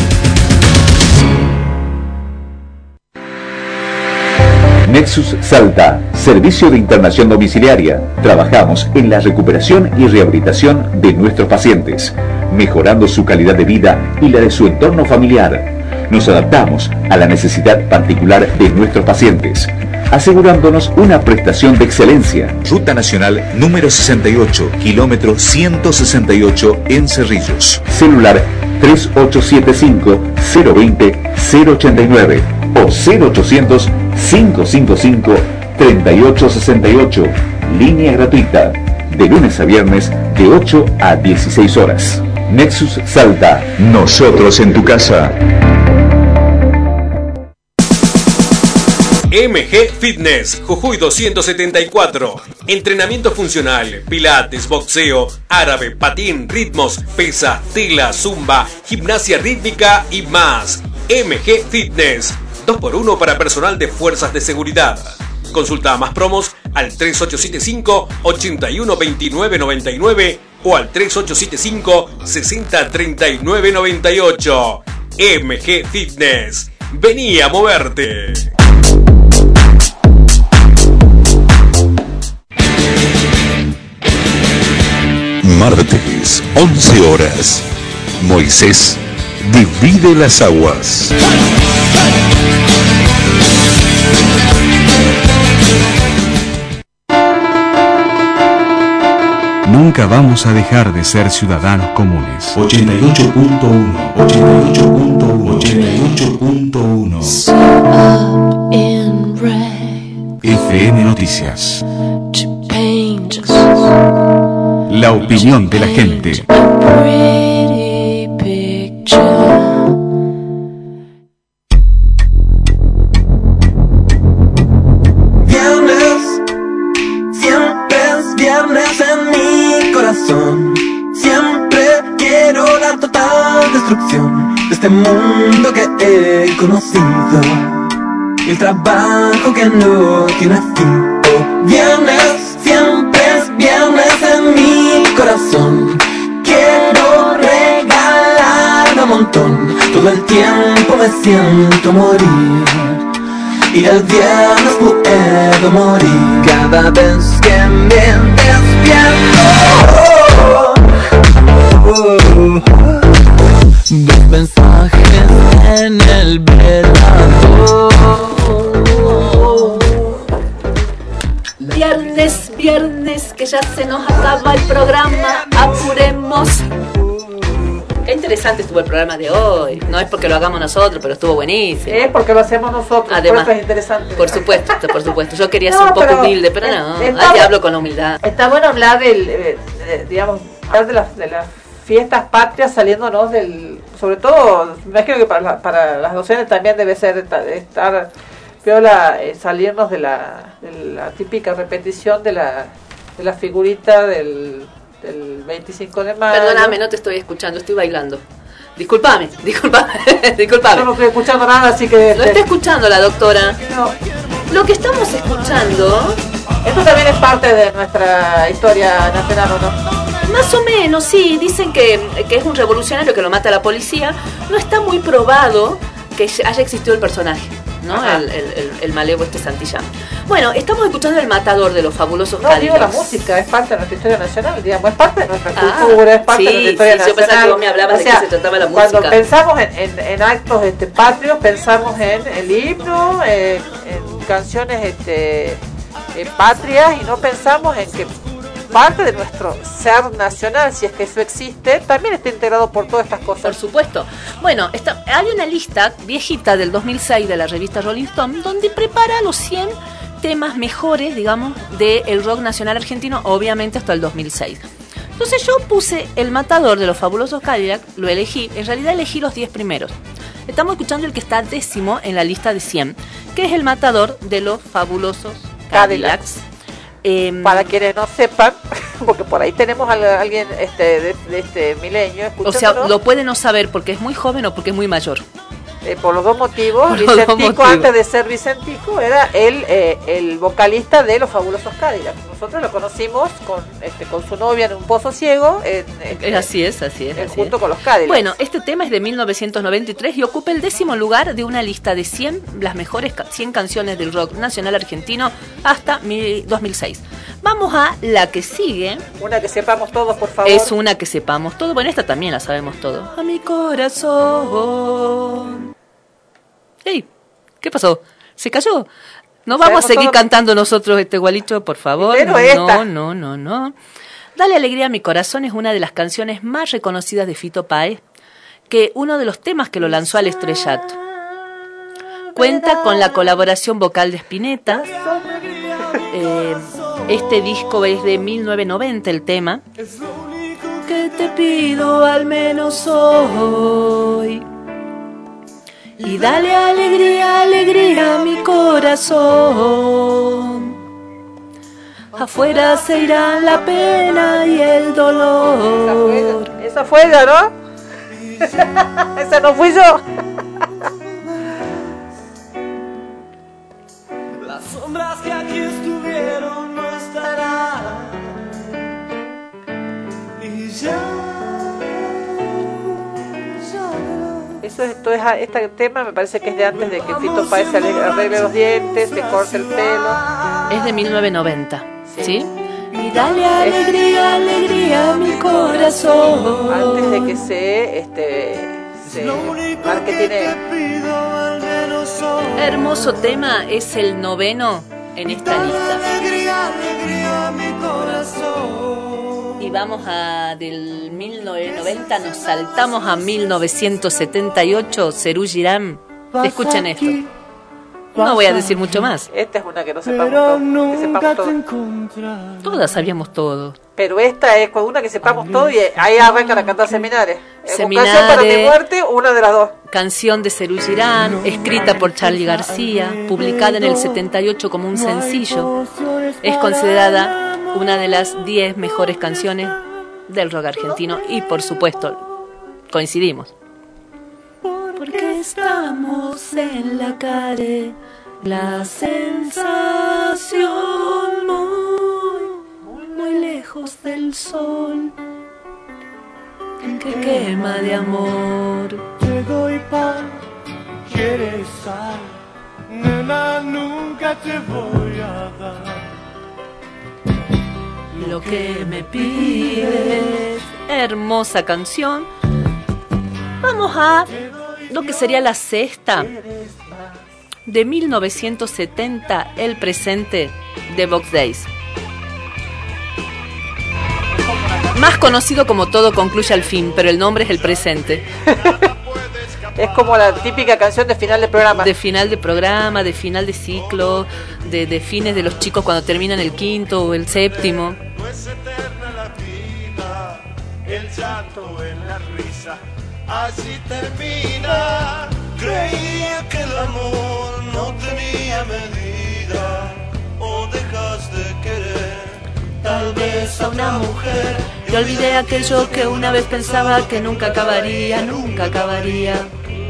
Nexus Salta, servicio de internación domiciliaria. Trabajamos en la recuperación y rehabilitación de nuestros pacientes, mejorando su calidad de vida y la de su entorno familiar. Nos adaptamos a la necesidad particular de nuestros pacientes, asegurándonos una prestación de excelencia. Ruta Nacional número 68, kilómetro 168 en Cerrillos. Celular 3875 020 089 o 0800 555 3868. Línea gratuita. De lunes a viernes de 8 a 16 horas. Nexus Salta. Nosotros en tu casa. MG Fitness, Jujuy 274. Entrenamiento funcional, pilates, boxeo, árabe, patín, ritmos, pesa, tela, zumba, gimnasia rítmica y más. MG Fitness, 2x1 para personal de fuerzas de seguridad. Consulta más promos al 3875 812999 o al 3875 603998. MG Fitness. Vení a moverte. Martes, 11 horas. Moisés divide las aguas. Nunca vamos a dejar de ser ciudadanos comunes. 88.1 88.1 88.1 FM Noticias. La opinión de la gente. Trabajo que no tiene fin. Viernes, siempre es viernes en mi corazón. Quiero regalar un montón. Todo el tiempo me siento morir. Y el viernes puedo morir cada vez que me despierto. Dos mensajes en el velador. Ya se nos acaba el programa. Apuremos. Qué interesante estuvo el programa de hoy. No es porque lo hagamos nosotros, pero estuvo buenísimo. Es porque lo hacemos nosotros, Además, por eso es interesante. Por supuesto, por supuesto. Yo quería No, ser un poco pero humilde, pero es- no. está Ahí hablo con humildad. Está bueno hablar del, eh, eh, digamos, hablar de las, de las fiestas patrias saliéndonos del, sobre todo, me imagino que para, la- para las docentes también debe ser esta- estar piola eh, salirnos de la, de la típica repetición de la, la figurita del, del 25 de mayo. Perdóname, no te estoy escuchando, estoy bailando. Disculpame, disculpame, disculpame. Yo no estoy escuchando nada, así que... Lo está escuchando la doctora. Lo que estamos escuchando... Esto también es parte de nuestra historia nacional, ¿o no? Más o menos, sí. Dicen que, que es un revolucionario que lo mata la policía. No está muy probado que haya existido el personaje, ¿no? El, el, el, malevo este Santillán. Bueno, estamos escuchando El Matador de los fabulosos No, digo la Cadillacs. música, es parte de nuestra historia nacional, digamos, es parte de nuestra Ah, cultura, es parte sí, de nuestra historia sí, yo pensaba nacional. que vos me hablabas de que se trataba la Cuando música. pensamos en, en- en actos este, patrios, pensamos en el himno, eh, en canciones este, eh, patrias y no pensamos en que parte de nuestro ser nacional, si es que eso existe, también está integrado por todas estas cosas. Por supuesto. Bueno, está, hay una lista viejita del 2006 de la revista Rolling Stone donde prepara los 100 temas mejores, digamos, del rock nacional argentino, obviamente hasta el 2006. Entonces yo puse El Matador de los Fabulosos Cadillac, lo elegí, en realidad elegí los 10 primeros. Estamos escuchando el que está décimo en la lista de 100, que es El Matador de los Fabulosos Cadillacs. Em, Para quienes no sepan, porque por ahí tenemos a alguien este, de, de este milenio o sea, lo puede no saber porque es muy joven o porque es muy mayor. Eh, por los dos motivos. Por Vicentico, motivos. antes de ser Vicentico, era el, eh, el vocalista de Los Fabulosos Cadillacs. Nosotros lo conocimos con, este, con su novia en un pozo ciego, en, en- Así es, así es. en- así junto es. con los Cadillacs. Bueno, este tema es de 1993 y ocupa el décimo lugar de una lista de 100, las mejores ca- 100 canciones del rock nacional argentino hasta mi- 2006. Vamos a la que sigue. Una que sepamos todos, por favor. Es una que sepamos todo. Bueno, esta también la sabemos todo. A mi corazón. Ey, ¿qué pasó? ¿Se cayó? No vamos a seguir todo. cantando nosotros este gualicho, por favor. Pero no, esta. no, no, no. Dale alegría a mi corazón es una de las canciones más reconocidas de Fito Páez, que uno de los temas que lo lanzó al estrellato. Cuenta con la colaboración vocal de Spinetta. Eh, este disco es de 1990 el tema. Que te pido al menos hoy. Y dale alegría, alegría a mi corazón. Afuera se irán la pena y el dolor. Esa fue ella, ¿no? Esa no fui yo. Eso es, esto es, este tema me parece que es de antes de que Fito Páez se arregle los dientes, se corte el pelo. Es de 1990, ¿sí? Y dale alegría, alegría a mi corazón. Antes de que se, este, se marque tiene Hermoso tema, es el noveno en esta lista. Alegría, alegría a mi corazón. Y vamos a del 1990, nos saltamos a 1978, Cerú Girán. Escuchen esto. No voy a decir mucho más. Esta es una que no sepamos todo. Que sepamos todo. Todas sabíamos todo. Pero esta es una que sepamos todo y ahí arrancan a cantar seminares. Eh, con Seminare. Canción para mi muerte, una de las dos. Canción de Cerú Girán, escrita por Charlie García, publicada en el 78 como un sencillo. Es considerada una de las 10 mejores canciones del rock argentino y por supuesto coincidimos. Porque estamos en la calle, la sensación muy, muy lejos del sol que quema de amor. Te doy pan, quieres sal, nena, nunca te voy a dar. Lo que me pides, hermosa canción. Vamos a lo que sería la sexta de 1970, el presente de Box Days. Más conocido como Todo concluye al fin, pero el nombre es el presente. Es como la típica canción de final de programa. De final de programa, de final de ciclo, de, de fines de los chicos cuando terminan el quinto o el séptimo. Pues eterna la vida, el llanto en la risa, así termina. Creía que el amor no tenía medida, o dejas de querer, tal vez a una mujer. Y olvidé aquello que una vez pensaba que nunca acabaría, nunca acabaría.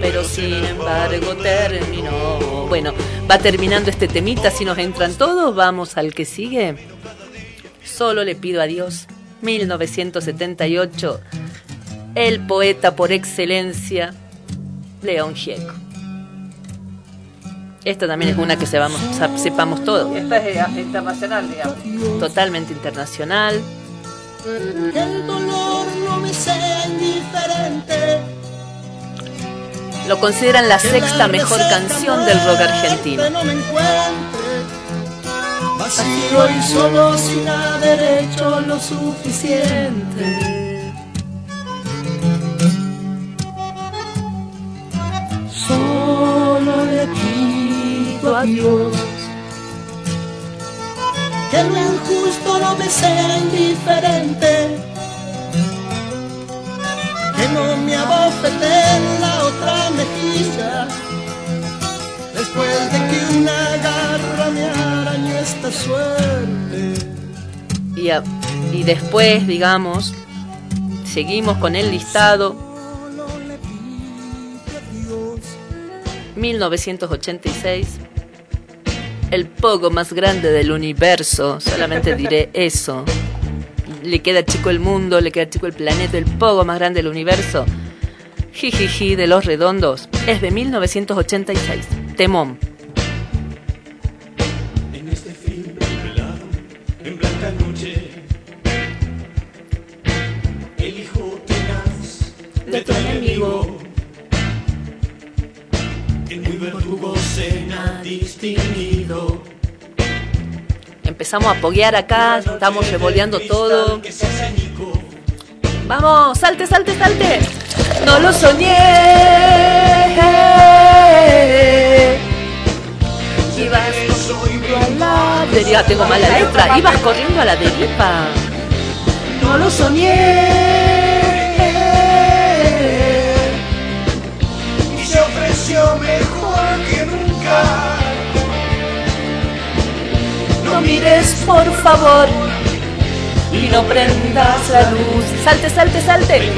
Pero sin embargo terminó. Bueno, va terminando este temita. Si nos entran todos, vamos al que sigue. Solo le pido a Dios. 1978. El poeta por excelencia, León Gieco. Esta también es una que se vamos, sepamos todo. Esta es eh, internacional, digamos. Totalmente internacional. El dolor no me sea indiferente. Lo consideran la sexta mejor canción del rock argentino. Solo sin. Solo a Dios que lo injusto no me sea indiferente. Que no me abofete en la otra mejilla después de que una garra me arañó esta suerte. Y, a- y después, digamos, seguimos con el listado. 1986. El pogo más grande del universo. Solamente diré eso. Le queda chico el mundo, le queda chico el planeta. El pogo más grande del universo. Jijiji de los redondos. Es de 1986. Temón. En este nublado, en blanca noche, el hijo tenaz de tu enemigo, en muy verdugo cena distinguido. Empezamos a poguear acá, estamos revoleando todo. Vamos, salte, salte, salte. No lo soñé. Ibas corriendo a la deriva. Tengo mala letra. Ibas corriendo a la deriva. No lo soñé. y se ofreció mejor que nunca. Mires, por favor. Y no prendas la luz. Salte, salte, salte.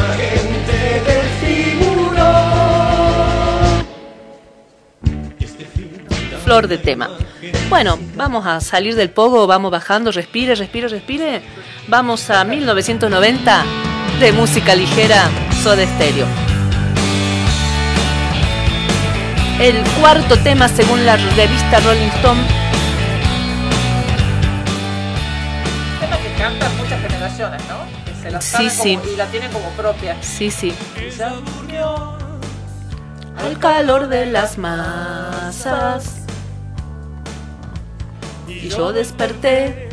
Flor de tema. Bueno, vamos a salir del pogo, vamos bajando, respire, respire, respire. Vamos a 1990 de música ligera, Soda Stereo. El cuarto tema según la revista Rolling Stone. Cantan muchas generaciones, ¿no? Que se la Sí, saben sí. como- y la tienen como propia. Sí, sí. Al calor de las masas. Y yo desperté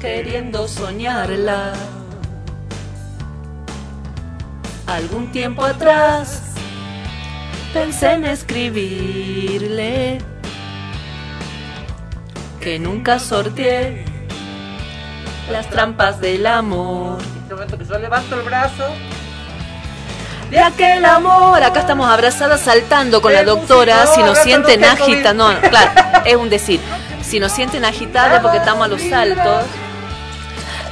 queriendo soñarla. Algún tiempo atrás pensé en escribirle que nunca sorteé las trampas del amor. En este momento que yo levanto el brazo, De aquel amor, acá estamos abrazadas saltando con la doctora. Si nos sienten agitadas, no, claro, es un decir. Si nos sienten agitadas porque estamos a los saltos,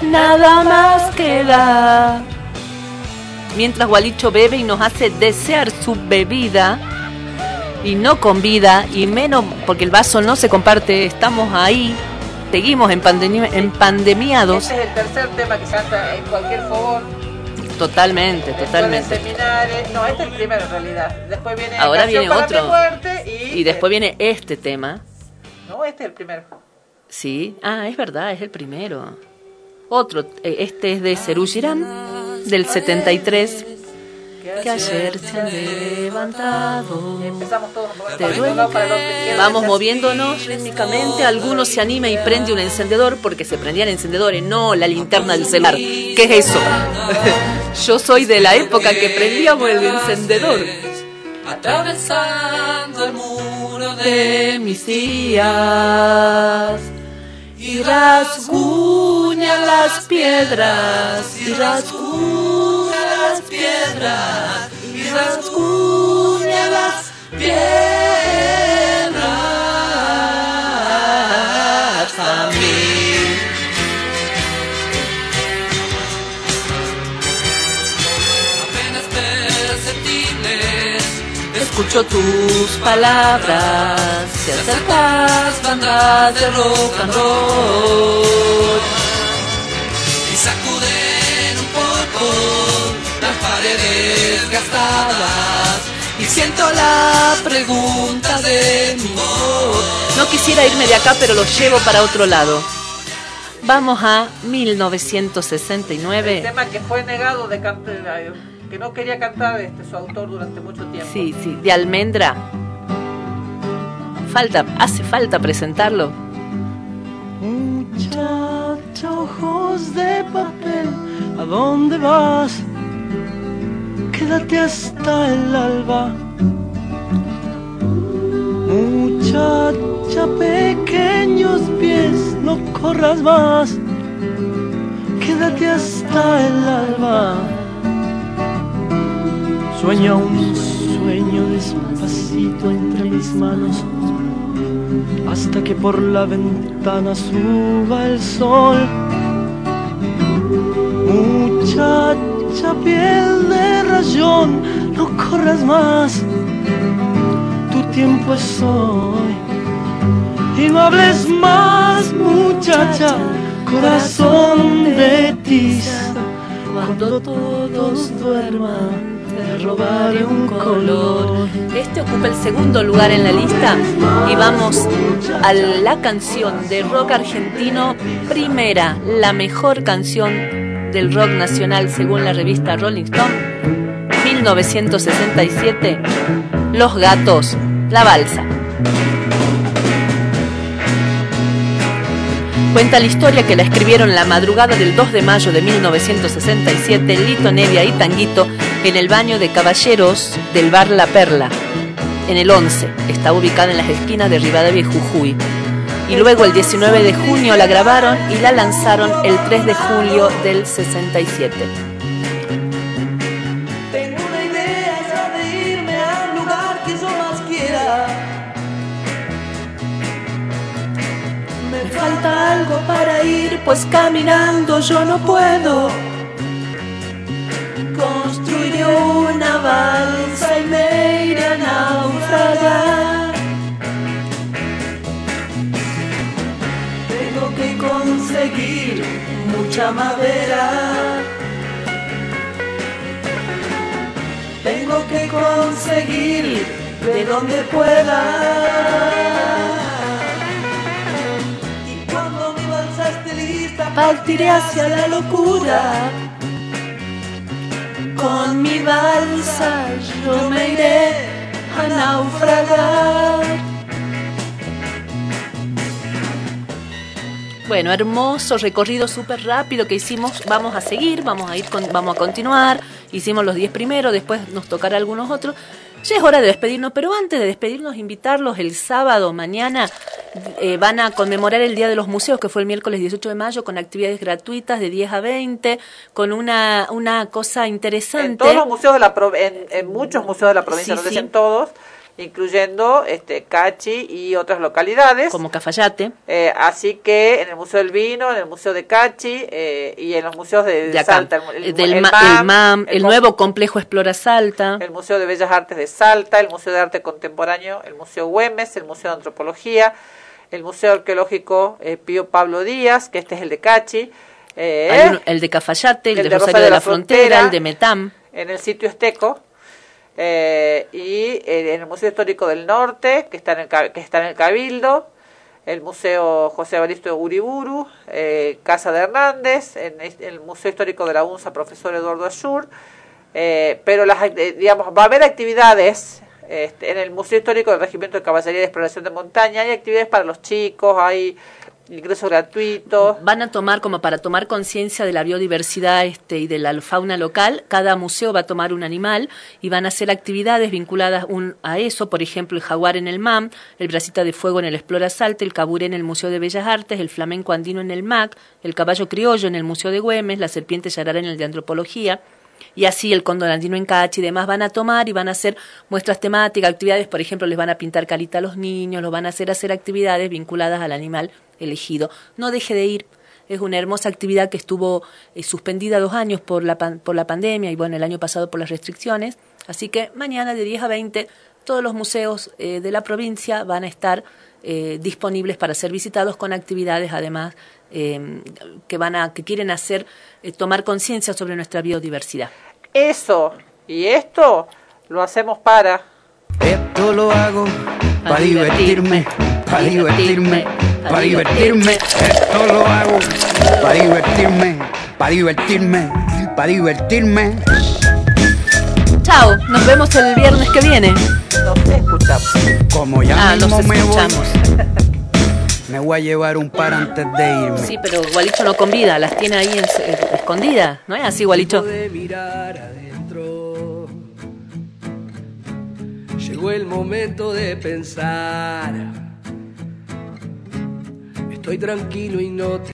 nada más queda. Mientras Gualicho bebe y nos hace desear su bebida y no con vida y menos porque el vaso no se comparte, estamos ahí, seguimos en, pandemia, en pandemiados. este es el tercer tema que canta en cualquier fogón. Totalmente, Después totalmente. seminares. No, este es el primero en realidad. Después viene Ahora viene para otro. mi muerte y... Y después viene este tema. No, este es el primero. Sí, ah, es verdad, es el primero. Otro, eh, este es de Serú Girán, del 73. Que ayer se han levantado. Te duele Vamos moviéndonos rítmicamente, algunos se anima y prende un encendedor porque se prendían encendedores, no la linterna del celular. ¿Qué es eso? Yo soy de la época que prendíamos el encendedor. Atravesando el muro de mis días y rasguña las piedras y rasguña las piedras y rasguña las piedras Escucho tus palabras, te acercas bandas de rock and roll. y sacuden un poco las paredes gastadas Y siento la pregunta de mi voz. No quisiera irme de acá, pero lo llevo para otro lado. Vamos a El 1969. tema que fue negado de cantar, que no quería cantar este, su autor durante mucho tiempo. Sí, sí, de almendra. Falta, hace falta presentarlo. Muchacha, ojos de papel, ¿a dónde vas? Quédate hasta el alba. Muchacha, pequeños pies, no corras más. Quédate hasta el alba. Sueña un sueño despacito entre mis manos hasta que por la ventana suba el sol. Muchacha piel de rayón, no corras más, tu tiempo es hoy. Y no hables más, muchacha, corazón de tiza. Cuando todos duerman, un color. Este ocupa el segundo lugar en la lista y vamos a la canción de rock argentino primera, la mejor canción del rock nacional según la revista Rolling Stone, 1967, Los Gatos, La Balsa. Cuenta la historia que la escribieron la madrugada del 2 de mayo de 1967 Lito Nevia y Tanguito en el baño de caballeros del bar La Perla, en el 11. Está ubicada en las esquinas de Rivadavia y Jujuy. Y luego el 19 de junio la grabaron y la lanzaron el 3 de julio del 67. Tengo una idea de irme al lugar que yo más quiera. Me falta algo para ir, pues caminando yo no puedo. Balsa y me iré a naufragar. Tengo que conseguir mucha madera. Tengo que conseguir de donde pueda. Y cuando mi balsa esté lista, partiré hacia la locura. Con mi balsa yo me iré a naufragar. Bueno, hermoso recorrido súper rápido que hicimos. Vamos a seguir, vamos a ir, con- vamos a continuar. Hicimos los 10 primeros, después nos tocará algunos otros. Ya es hora de despedirnos, pero antes de despedirnos, invitarlos el sábado, mañana, eh, van a conmemorar el Día de los Museos, que fue el miércoles 18 de mayo, con actividades gratuitas de 10 a 20, con una, una cosa interesante. En todos los museos de la pro- en, en muchos museos de la provincia, Sí, no sé sí. si en todos, incluyendo este Cachi y otras localidades. Como Cafayate. Eh, así que en el Museo del Vino, en el Museo de Cachi eh, y en los museos de, de acá, Salta, el, el- del el Ma- MAM, el MAM, el, nuevo complejo Explora Salta. el Museo de Bellas Artes de Salta, el Museo de Arte Contemporáneo, el Museo Güemes, el Museo de Antropología, el Museo Arqueológico eh, Pío Pablo Díaz, que este es el de Cachi, eh, uno- el de Cafayate, el, el de Rosario Rosario de la, Frontera, el de Metam. en el sitio Esteco eh, y eh, en el Museo Histórico del Norte, que está en el, que está en el Cabildo, el Museo José Evaristo de Uriburu, eh, Casa de Hernández, en el Museo Histórico de la UNSA, profesor Eduardo Ashur, eh, pero las, digamos, va a haber actividades este, en el Museo Histórico del Regimiento de Caballería de Exploración de Montaña, hay actividades para los chicos, hay ingresos gratuitos. Van a tomar como para tomar conciencia de la biodiversidad este, y de la fauna local. Cada museo va a tomar un animal y van a hacer actividades vinculadas un- a eso. Por ejemplo, el jaguar en el MAM, el bracita de fuego en el Explora Salta, el caburé en el Museo de Bellas Artes, el flamenco andino en el MAC, el caballo criollo en el Museo de Güemes, la serpiente yarara en el de Antropología. Y así el cóndor en Cachi y demás van a tomar y van a hacer muestras temáticas, actividades, por ejemplo, les van a pintar carita a los niños, los van a hacer hacer actividades vinculadas al animal elegido. No deje de ir, es una hermosa actividad que estuvo eh, suspendida dos años por la, pan- por la pandemia y bueno, el año pasado por las restricciones. Así que mañana de 10 a 20 todos los museos eh, de la provincia van a estar eh, disponibles para ser visitados con actividades además eh, que van a que quieren hacer eh, tomar conciencia sobre nuestra biodiversidad. Eso y esto lo hacemos para Esto lo hago para divertirme, para divertirme, para divertirme. Esto lo hago para divertirme, para divertirme, para divertirme. Chao, nos vemos el viernes que viene. Nos escuchamos. Como ya Ah, mismo nos me voy, escuchamos. me voy a llevar un par antes de irme. Sí, pero Gualicho no convida, las tiene ahí en- eh, escondidas, ¿no es así, Gualicho? de mirar adentro. Llegó el momento de pensar. Estoy tranquilo y no te